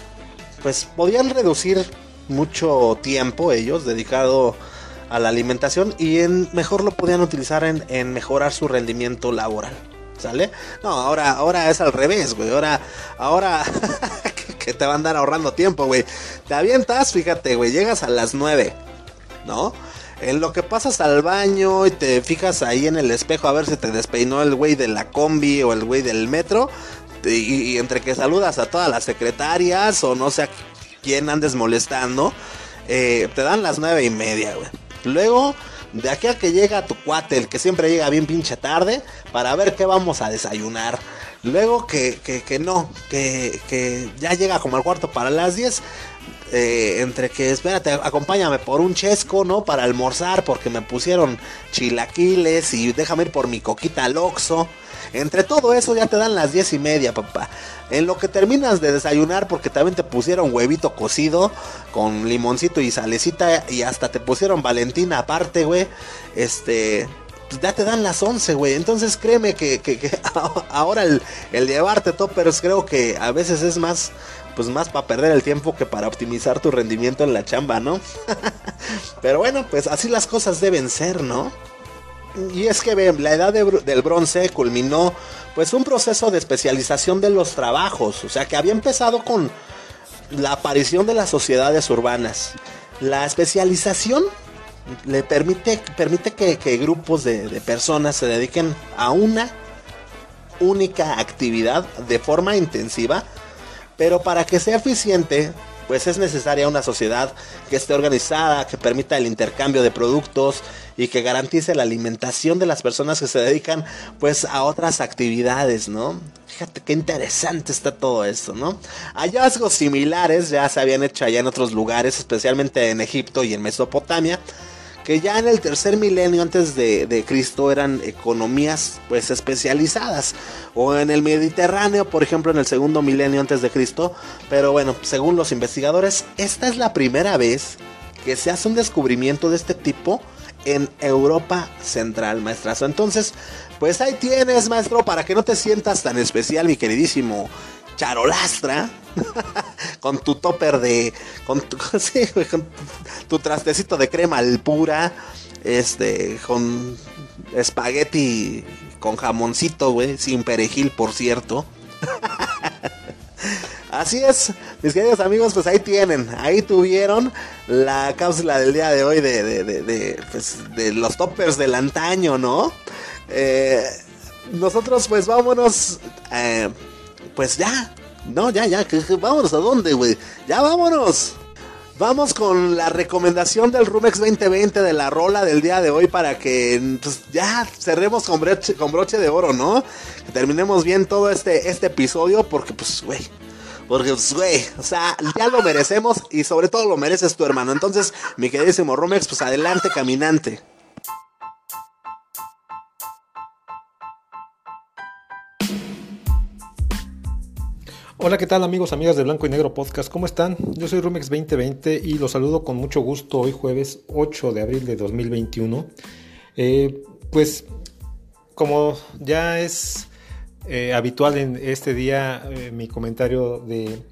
pues podían reducir mucho tiempo ellos dedicado a la alimentación y en, mejor lo podían utilizar en, en mejorar su rendimiento laboral. ¿Sale? No, ahora, ahora es al revés, güey. Ahora, ahora que- te van a andar ahorrando tiempo, güey. Te avientas, fíjate, güey, llegas a las 9, ¿no? En lo que pasas al baño y te fijas ahí en el espejo a ver si te despeinó el güey de la combi o el güey del metro. Y, entre que saludas a todas las secretarias o no sé a quién andes molestando, eh, te dan las nueve y media, güey. Luego, de aquí a que llega tu cuate, el que siempre llega bien pinche tarde, para ver qué vamos a desayunar. Luego que, que, que no, que, que ya llega como al cuarto para las 10. Eh, entre que, espérate, acompáñame por un chesco, ¿no? Para almorzar, porque me pusieron chilaquiles y déjame ir por mi coquita al. Entre todo eso ya te dan las diez y media, papá. En lo que terminas de desayunar, porque también te pusieron huevito cocido con limoncito y salecita y hasta te pusieron Valentina aparte, güey. Este, pues ya te dan las 11, güey. Entonces créeme que ahora el, el llevarte toppers creo que a veces es más, pues más para perder el tiempo que para optimizar tu rendimiento en la chamba, ¿no? Pero bueno, pues así las cosas deben ser, ¿no? Y es que la edad del bronce culminó pues un proceso de especialización de los trabajos, o sea que había empezado con la aparición de las sociedades urbanas. La especialización le permite, permite que, grupos de personas se dediquen a una única actividad de forma intensiva, pero para que sea eficiente, pues es necesaria una sociedad que esté organizada, que permita el intercambio de productos y que garantice la alimentación de las personas que se dedican pues a otras actividades, ¿no? Fíjate qué interesante está todo esto, ¿no? Hallazgos similares ya se habían hecho allá en otros lugares, especialmente en Egipto y en Mesopotamia, que ya en el tercer milenio antes de, de Cristo eran economías pues especializadas. O en el Mediterráneo por ejemplo en el segundo milenio antes de Cristo. Pero bueno según los investigadores esta es la primera vez que se hace un descubrimiento de este tipo en Europa Central maestrazo. Entonces pues ahí tienes maestro para que no te sientas tan especial mi queridísimo charolastra con tu topper de con tu, sí, con tu trastecito de crema al pura este con espagueti con jamoncito güey sin perejil por cierto Así es, mis queridos amigos, pues ahí tienen, ahí tuvieron la cápsula del día de hoy de, de, de, de, pues, los toppers del antaño, ¿no? Eh, nosotros pues vámonos, eh, pues ya, no, ya, ya, vámonos a dónde, güey, ya vámonos. Vamos con la recomendación del Rumex 2020 de la rola del día de hoy para que pues, ya cerremos con broche, con broche de oro, ¿no? Que terminemos bien todo este, este episodio porque pues, güey, porque, pues, güey, o sea, ya lo merecemos y sobre todo lo mereces tu hermano. Entonces, mi queridísimo Rumex, pues adelante, caminante. Hola, ¿qué tal amigos, amigas de Blanco y Negro Podcast? ¿Cómo están? Yo soy Rumex 2020 y los saludo con mucho gusto hoy jueves 8 de abril de 2021. Eh, pues como ya es eh, habitual en este día eh, mi comentario de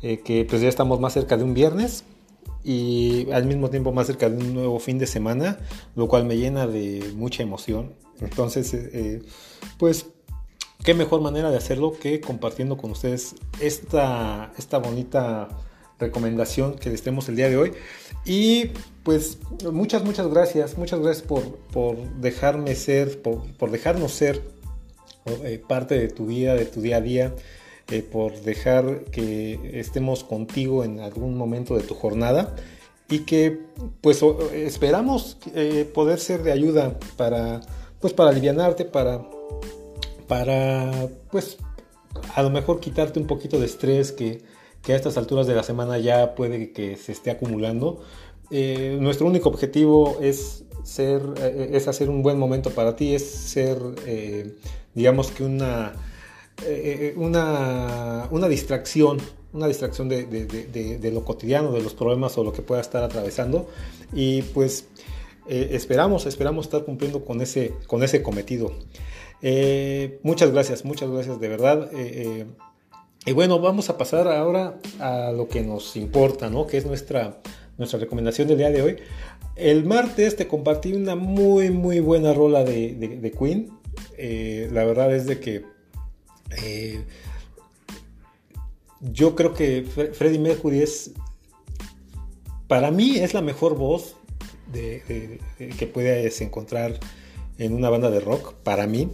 eh, que pues ya estamos más cerca de un viernes y al mismo tiempo más cerca de un nuevo fin de semana, lo cual me llena de mucha emoción. Entonces, pues qué mejor manera de hacerlo que compartiendo con ustedes esta, esta bonita recomendación que les tenemos el día de hoy. Y pues muchas, muchas gracias, muchas gracias por, por dejarme ser, por, por dejarnos ser eh, parte de tu vida, de tu día a día, eh, por dejar que estemos contigo en algún momento de tu jornada y que pues esperamos eh, poder ser de ayuda para pues para alivianarte, para para, pues, a lo mejor quitarte un poquito de estrés que, que a estas alturas de la semana ya puede que se esté acumulando. Eh, nuestro único objetivo es ser, eh, es hacer un buen momento para ti, es ser, eh, digamos que una, una, una distracción, una distracción de, de- de- lo cotidiano, de los problemas o lo que pueda estar atravesando. Y pues esperamos, esperamos estar cumpliendo con ese, con ese cometido. Eh, muchas gracias, muchas gracias de verdad. Eh, eh, y bueno, vamos a pasar ahora a lo que nos importa, ¿no? Que es nuestra, nuestra recomendación del día de hoy. El martes te compartí una muy, muy buena rola de, de- Queen. La verdad es de que yo creo que Fre- Freddie Mercury es, para mí, es la mejor voz que puedes encontrar en una banda de rock, para mí.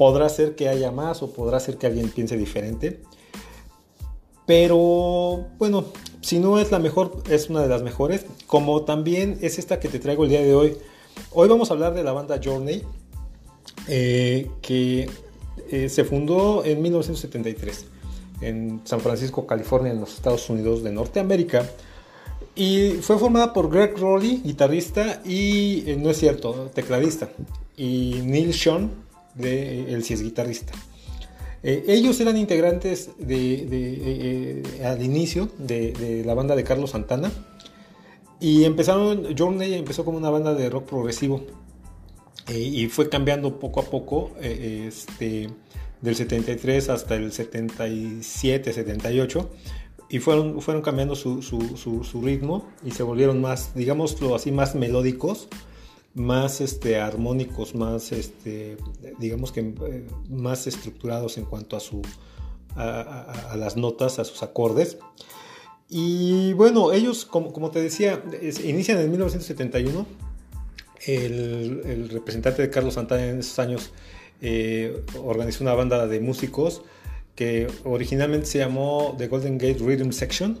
Podrá ser que haya más o podrá ser que alguien piense diferente. Pero bueno, si no es la mejor, es una de las mejores. Como también es esta que te traigo el día de hoy. Hoy vamos a hablar de la banda Journey, eh, que eh, se fundó en 1973 en San Francisco, California, en los Estados Unidos de Norteamérica. Y fue formada por Greg Rowley, guitarrista, y eh, no es cierto, tecladista. Y Neil Sean, de, él sí es guitarrista. Eh, ellos eran integrantes de, de, eh, eh, al inicio de, de la banda de Carlos Santana. Y empezaron, Journey empezó como una banda de rock progresivo. Eh, y fue cambiando poco a poco, eh, este, del 73 hasta el 77, 78. Y fueron, fueron cambiando su, su- su- su ritmo y se volvieron más, digámoslo así, más melódicos, más este, armónicos, más, este, digamos que eh, más estructurados en cuanto a, su, a, a- a las notas, a sus acordes. Y bueno, ellos, como, como te decía, es- inician en 1971. El, el representante de Carlos Santana en esos años eh, organizó una banda de músicos que originalmente se llamó The Golden Gate Rhythm Section.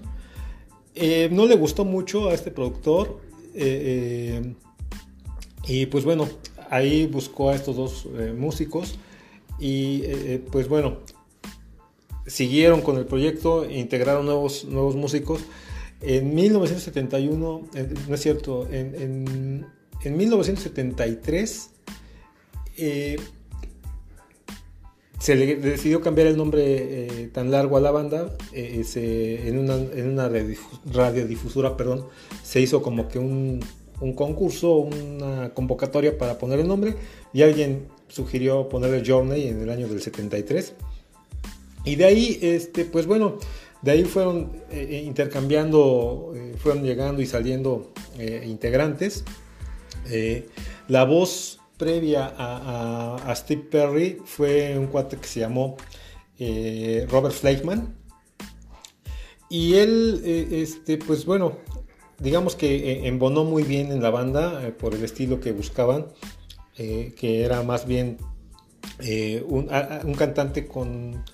Eh, no le gustó mucho a este productor eh, eh, y pues bueno, ahí buscó a estos dos eh, músicos y eh, eh, pues bueno, siguieron con el proyecto, integraron nuevos, nuevos músicos. En 1971, eh, no es cierto, en, en- en 1973 eh, se le decidió cambiar el nombre tan largo a la banda. se- en una, en una radiodifu- radiodifusora, perdón, se hizo como que un, un concurso, una convocatoria para poner el nombre y alguien sugirió ponerle Journey en el año del 73. Y de ahí, este, pues bueno, de ahí fueron eh, intercambiando, eh, fueron llegando y saliendo eh, integrantes. Eh, la voz previa a, a- a Steve Perry fue un cuate que se llamó eh, Robert Fleischman. Y él, eh, este, pues bueno, digamos que eh, embonó muy bien en la banda eh, por el estilo que buscaban, eh, que era más bien un, un cantante con,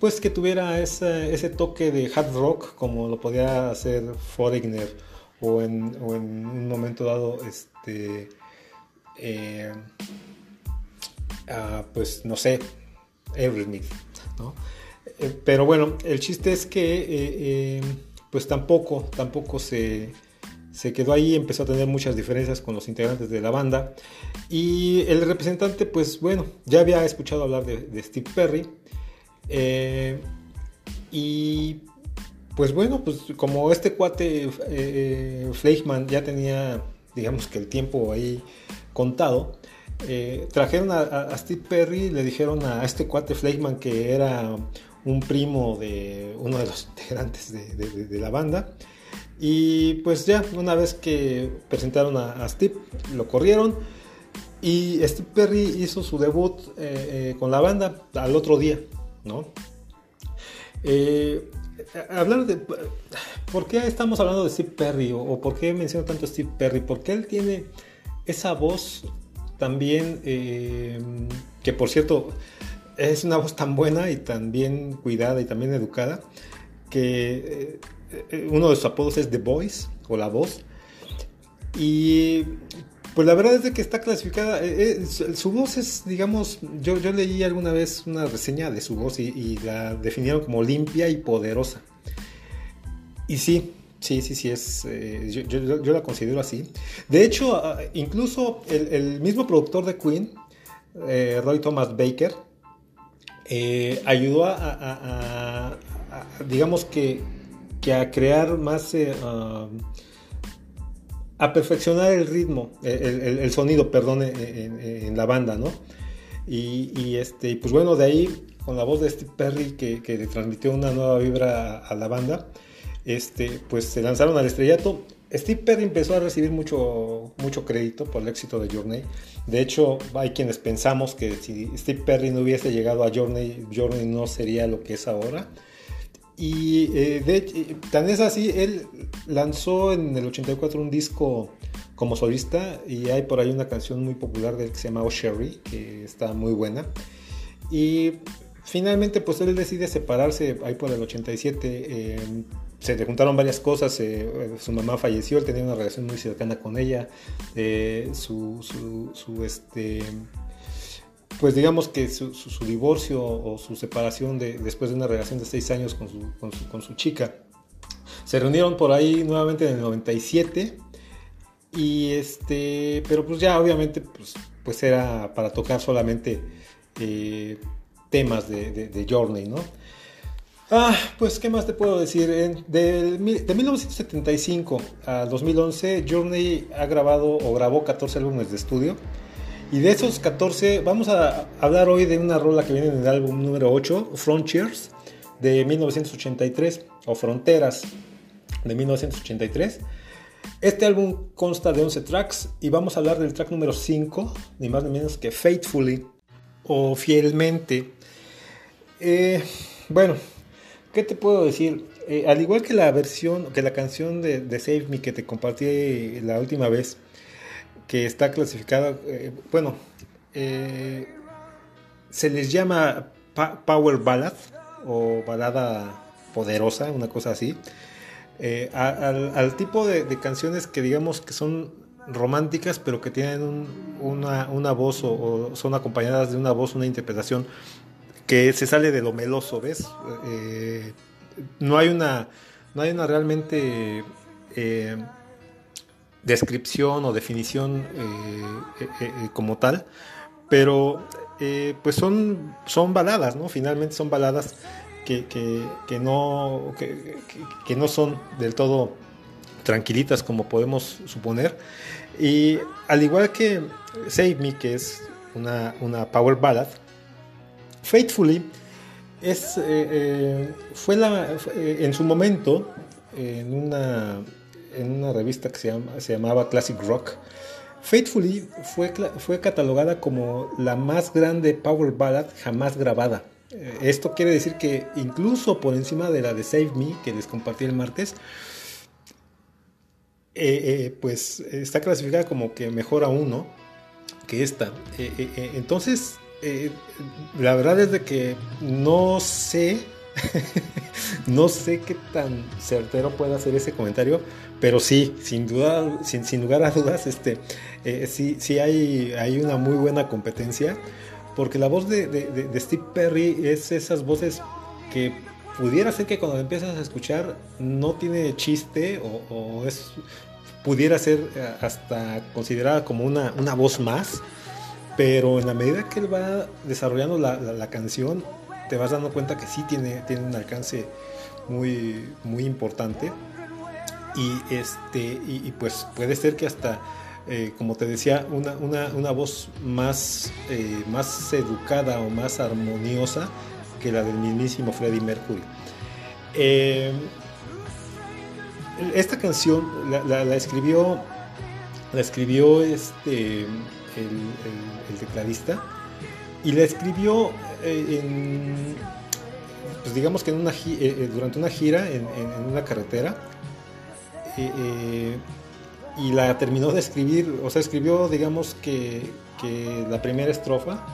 pues que tuviera esa- ese toque de hard rock como lo podía hacer Foreigner o en, o en un momento dado, este, ah, pues no sé, Aerosmith, ¿no? Pero bueno, el chiste es que pues tampoco, tampoco se, se quedó ahí, empezó a tener muchas diferencias con los integrantes de la banda. Y el representante pues bueno, ya había escuchado hablar de, de Steve Perry eh, y pues bueno, pues como este cuate eh, eh, ya tenía digamos que el tiempo ahí contado, eh, trajeron a, a- Steve Perry, le dijeron a este cuate Fleischmann que era un primo de uno de los integrantes de, la banda. Y pues ya, una vez que presentaron a, Steve, lo corrieron. Y Steve Perry hizo su debut eh, eh, con la banda al otro día, ¿no? Eh, hablar de. ¿Por qué estamos hablando de Steve Perry? O, o por qué menciono tanto a Steve Perry? Porque él tiene esa voz también. que por cierto, es una voz tan buena y tan bien cuidada y también educada. Que eh, eh, uno de sus apodos es The Voice o La Voz. Y pues la verdad es de que está clasificada. eh, eh, su, voz es, digamos, yo, leí alguna vez una reseña de su voz y, la definieron como limpia y poderosa. Y sí, sí, sí, sí, es, yo, yo- la considero así. De hecho, ah, incluso el, mismo productor de Queen, Roy Thomas Baker, eh, ayudó a, digamos que, a crear más... eh, ah, a perfeccionar el ritmo, el, sonido, perdón, en, la banda, ¿no? Y, este, pues bueno, de ahí, con la voz de Steve Perry, que, que le transmitió una nueva vibra a la banda, este, pues se lanzaron al estrellato. Steve Perry empezó a recibir mucho, mucho crédito por el éxito de Journey. De hecho, hay quienes pensamos que si Steve Perry no hubiese llegado a Journey, Journey no sería lo que es ahora. Y eh, eh, tan es así, él lanzó en el 84 un disco como solista y hay por ahí una canción muy popular que se llama Oh Sherry, que está muy buena. Y finalmente pues él decide separarse ahí por el 87. eh, se le juntaron varias cosas, eh, su mamá falleció, él tenía una relación muy cercana con ella, eh, su, su, este, pues digamos que su, divorcio o su separación de, después de una relación de seis años con su, con su, chica. Se reunieron por ahí nuevamente en el 97 y este, pero pues ya obviamente pues, pues era para tocar solamente eh, temas de, de Journey, ¿no? Ah, pues qué más te puedo decir. Mil- de 1975 a 2011 Journey ha grabado o grabó 14 álbumes de estudio. Y de esos 14, vamos a hablar hoy de una rola que viene en el álbum número 8, Frontiers, de 1983, o Fronteras, de 1983. Este álbum consta de 11 tracks y vamos a hablar del track número 5, ni más ni menos que Faithfully, o Fielmente. Eh, bueno, ¿qué te puedo decir? Eh, al igual que la versión, que la canción de, Save Me que te compartí la última vez, que está clasificada, eh, bueno, eh, se les llama Power Ballad o balada poderosa, una cosa así, eh, al, tipo de, canciones que digamos que son románticas, pero que tienen un- una, una voz o son acompañadas de una voz, una interpretación que se sale de lo meloso, ¿ves? Eh, no hay una, no hay una realmente eh, descripción o definición eh, como tal, pero pues son, son baladas, ¿no? Finalmente son baladas que, que, que no, que- que no son del todo tranquilitas como podemos suponer. Y al igual que Save Me, que es una, una power ballad, Faithfully eh, eh, fue eh, en su momento, en una, revista que se, llama- se llamaba Classic Rock, Faithfully fue, catalogada como la más grande power ballad jamás grabada. Esto quiere decir que incluso por encima de la de Save Me, que les compartí el martes, pues está clasificada como que mejor aún, ¿no? Que esta. entonces, la verdad es de que no sé, no sé qué tan certero puede hacer ese comentario, pero sí, sin duda, sin, sin lugar a dudas, este, sí, sí hay, hay una muy buena competencia porque la voz de, Steve Perry es esas voces que pudiera ser que cuando empiezas a escuchar no tiene chiste o, es pudiera ser eh, hasta considerada como una, una, voz más, pero en la medida que él va desarrollando la, canción, te vas dando cuenta que sí tiene, tiene un alcance muy, muy importante. Y, este, y pues puede ser que hasta eh, como te decía, una, una, voz más, eh, más educada o más armoniosa que la del mismísimo Freddie Mercury. Eh, esta canción la, escribió, la escribió este, el, tecladista y la escribió en, pues digamos que en una, durante una gira en, una carretera y la terminó de escribir, o sea, escribió, digamos que, la primera estrofa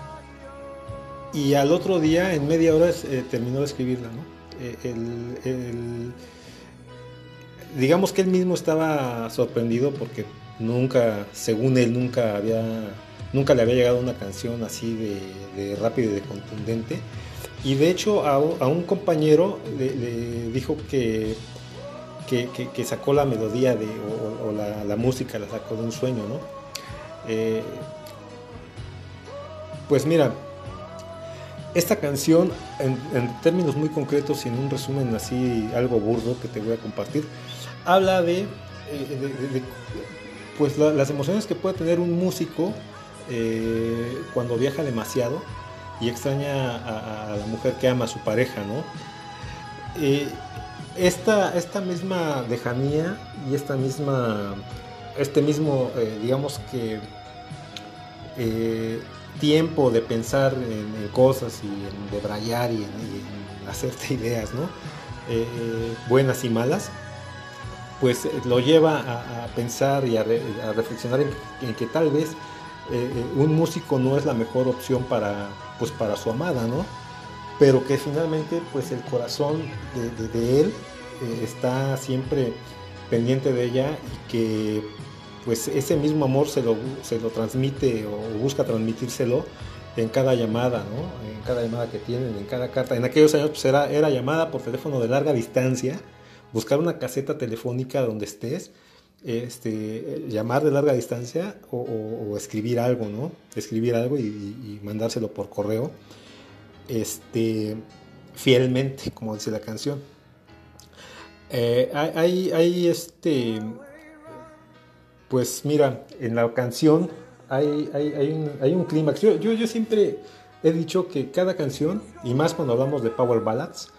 y al otro día, en media hora, eh, terminó de escribirla, ¿no? Eh, digamos que él mismo estaba sorprendido porque nunca, según él, nunca había, nunca le había llegado una canción así de, rápido y de contundente. Y de hecho a, un compañero le dijo que que, sacó la melodía de, o, la, música la sacó de un sueño, ¿no? Eh, pues mira, esta canción, en, términos muy concretos y en un resumen así algo burdo que te voy a compartir, habla de, eh, pues las emociones que puede tener un músico eh, cuando viaja demasiado y extraña a, la mujer que ama a su pareja, ¿no? esta, esta misma lejanía y esta misma, este mismo, eh, digamos que, eh, tiempo de pensar en, cosas y en debrayar y en, hacerte ideas, ¿no? Eh, buenas y malas, pues lo lleva a, pensar y a, reflexionar en, que tal vez un músico no es la mejor opción para, pues para su amada, ¿no? pero que finalmente pues el corazón de, él eh, está siempre pendiente de ella y que pues ese mismo amor se lo, se lo transmite o busca transmitírselo en cada llamada, ¿no? En cada llamada que tienen, en cada carta. En aquellos años pues era, era llamada por teléfono de larga distancia, buscar una caseta telefónica donde estés, este, llamar de larga distancia o, escribir algo, ¿no? Escribir algo y, mandárselo por correo este, fielmente, como dice la canción. Eh, hay, hay, este, pues mira, en la canción hay, hay, un, hay un clímax. Yo, yo, siempre he dicho que cada canción, y más cuando hablamos de Power Ballads,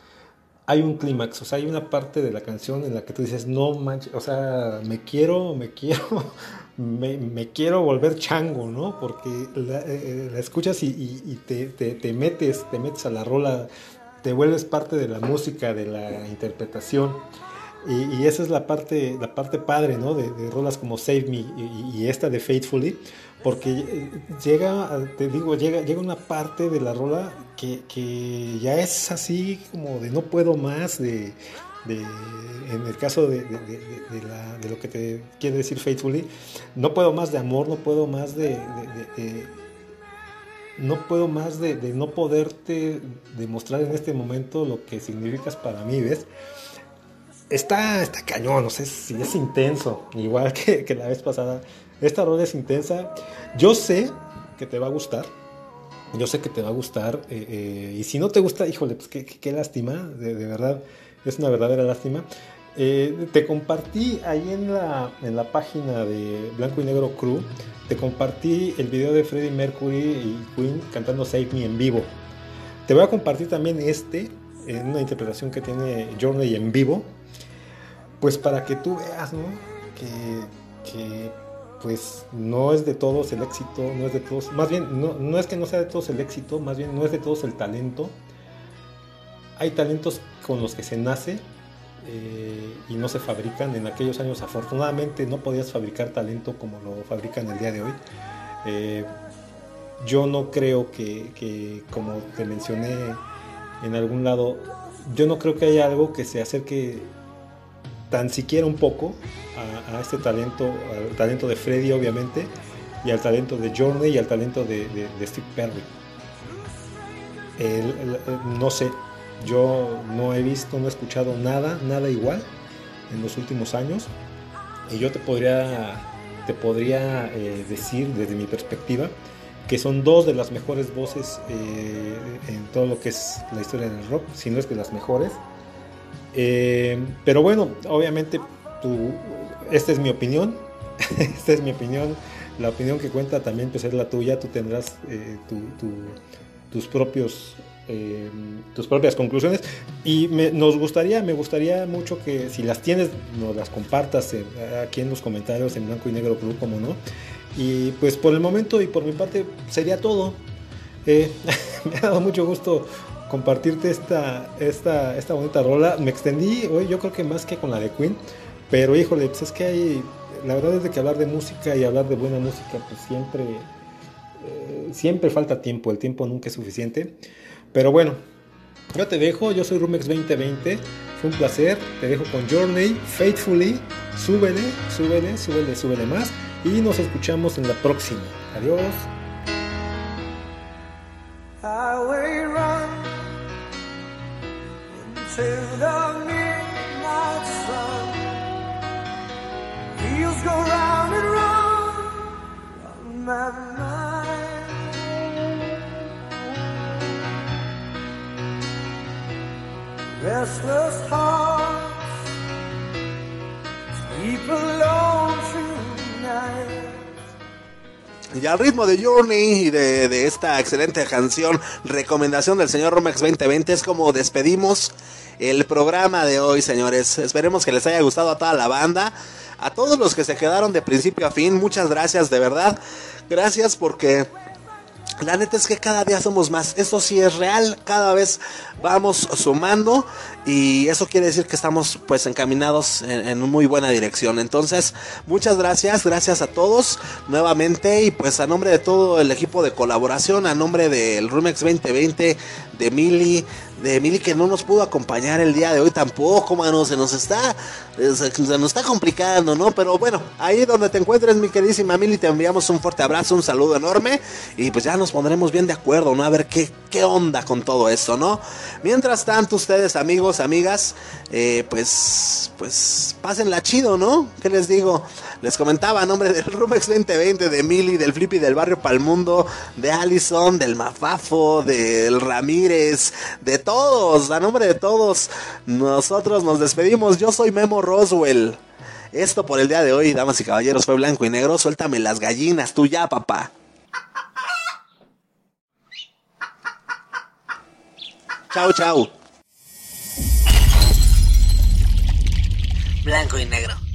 hay un clímax, o sea, hay una parte de la canción en la que tú dices, no manches, o sea, me quiero, me quiero, me, quiero volver chango, ¿no? Porque la, eh, escuchas y, te, metes, te metes a la rola, te vuelves parte de la música, de la interpretación. Y, esa es la parte, la parte padre, ¿no? De, rolas como Save Me y, esta de Faithfully, porque eh, llega, te digo, llega, llega una parte de la rola que, que ya es así como de no puedo más, de, en el caso de, lo que te quiere decir Faithfully, no puedo más de amor, no puedo más de, no puedo más de, no poderte demostrar en este momento lo que significas para mí, ¿ves? Está, está cañón, no sé si es intenso, igual que, la vez pasada. Esta rola es intensa. Yo sé que te va a gustar. Yo sé que te va a gustar. Eh, eh, y si no te gusta, híjole, pues qué, lástima, de verdad es una verdadera lástima. Eh, te compartí ahí en la, en la página de Blanco y Negro Crew, te compartí el video de Freddie Mercury y Queen cantando Save Me en vivo. Te voy a compartir también este, en una interpretación que tiene Journey en vivo, pues para que tú veas, ¿no? Que, que pues no es de todos el éxito, no es de todos, más bien, no, no es que no sea de todos el éxito, más bien no es de todos el talento, hay talentos con los que se nace eh, y no se fabrican. En aquellos años afortunadamente no podías fabricar talento como lo fabrican el día de hoy. Eh, yo no creo que, que, como te mencioné en algún lado, yo no creo que haya algo que se acerque tan siquiera un poco a, este talento, al talento de Freddy obviamente, y al talento de Journey y al talento de, Steve Perry. No sé, yo no he visto, no he escuchado nada, nada igual en los últimos años. Y yo te podría, te podría eh, decir desde mi perspectiva que son dos de las mejores voces eh, en todo lo que es la historia del rock, si no es que las mejores. Eh, pero bueno, obviamente esta es mi opinión, esta es mi opinión, la opinión que cuenta también pues es la tuya, tú tendrás eh, tu, tu, tus propios eh, tus propias conclusiones. Y nos gustaría me gustaría mucho que si las tienes nos las compartas aquí en los comentarios en blanco y negro club como no. Y pues por el momento y por mi parte sería todo. Me ha dado mucho gusto compartirte esta, esta, esta bonita rola me extendí hoy yo creo que más que con la de Queen pero híjole pues es que hay la verdad es de que hablar de música y hablar de buena música pues siempre eh, siempre falta tiempo el tiempo nunca es suficiente pero bueno, yo te dejo, yo soy Rumex 2020, fue un placer, te dejo con Journey, Faithfully, súbele, súbele, súbele, súbele más y nos escuchamos en la próxima. Adiós. Highway the midnight sun. Wheels go round and round, round my mind. Restless hearts Y al ritmo de Journey y de, de, esta excelente canción, recomendación del señor Romex 2020, es como despedimos el programa de hoy, señores. Esperemos que les haya gustado a toda la banda, a todos los que se quedaron de principio a fin. Muchas gracias, de verdad. Gracias porque la neta es que cada día somos más. Esto sí es real. Cada vez vamos sumando. Y eso quiere decir que estamos pues encaminados en, en, muy buena dirección. Entonces, muchas gracias. Gracias a todos nuevamente. Y pues a nombre de todo el equipo de colaboración. A nombre del Rumex 2020. De Mili. De Mili que no nos pudo acompañar el día de hoy tampoco, mano. Se nos está. Se, se nos está complicando, ¿no? Pero bueno, ahí donde te encuentres, mi queridísima Mili, te enviamos un fuerte abrazo, un saludo enorme. Y pues ya nos pondremos bien de acuerdo, ¿no? A ver qué, qué onda con todo esto, ¿no? Mientras tanto, ustedes, amigos, amigas, eh, pues, pues, pásenla chido, ¿no? ¿Qué les digo? Les comentaba a nombre del Rumex 2020, de Mili, del Flippy del Barrio Palmundo, de Allison, del Mafafo, del Ramírez, de todos, a nombre de todos, nosotros nos despedimos. Yo soy Memo Roswell. Esto por el día de hoy, damas y caballeros, fue blanco y negro. Suéltame las gallinas, tú ya, papá. Chau, chau. Blanco y negro.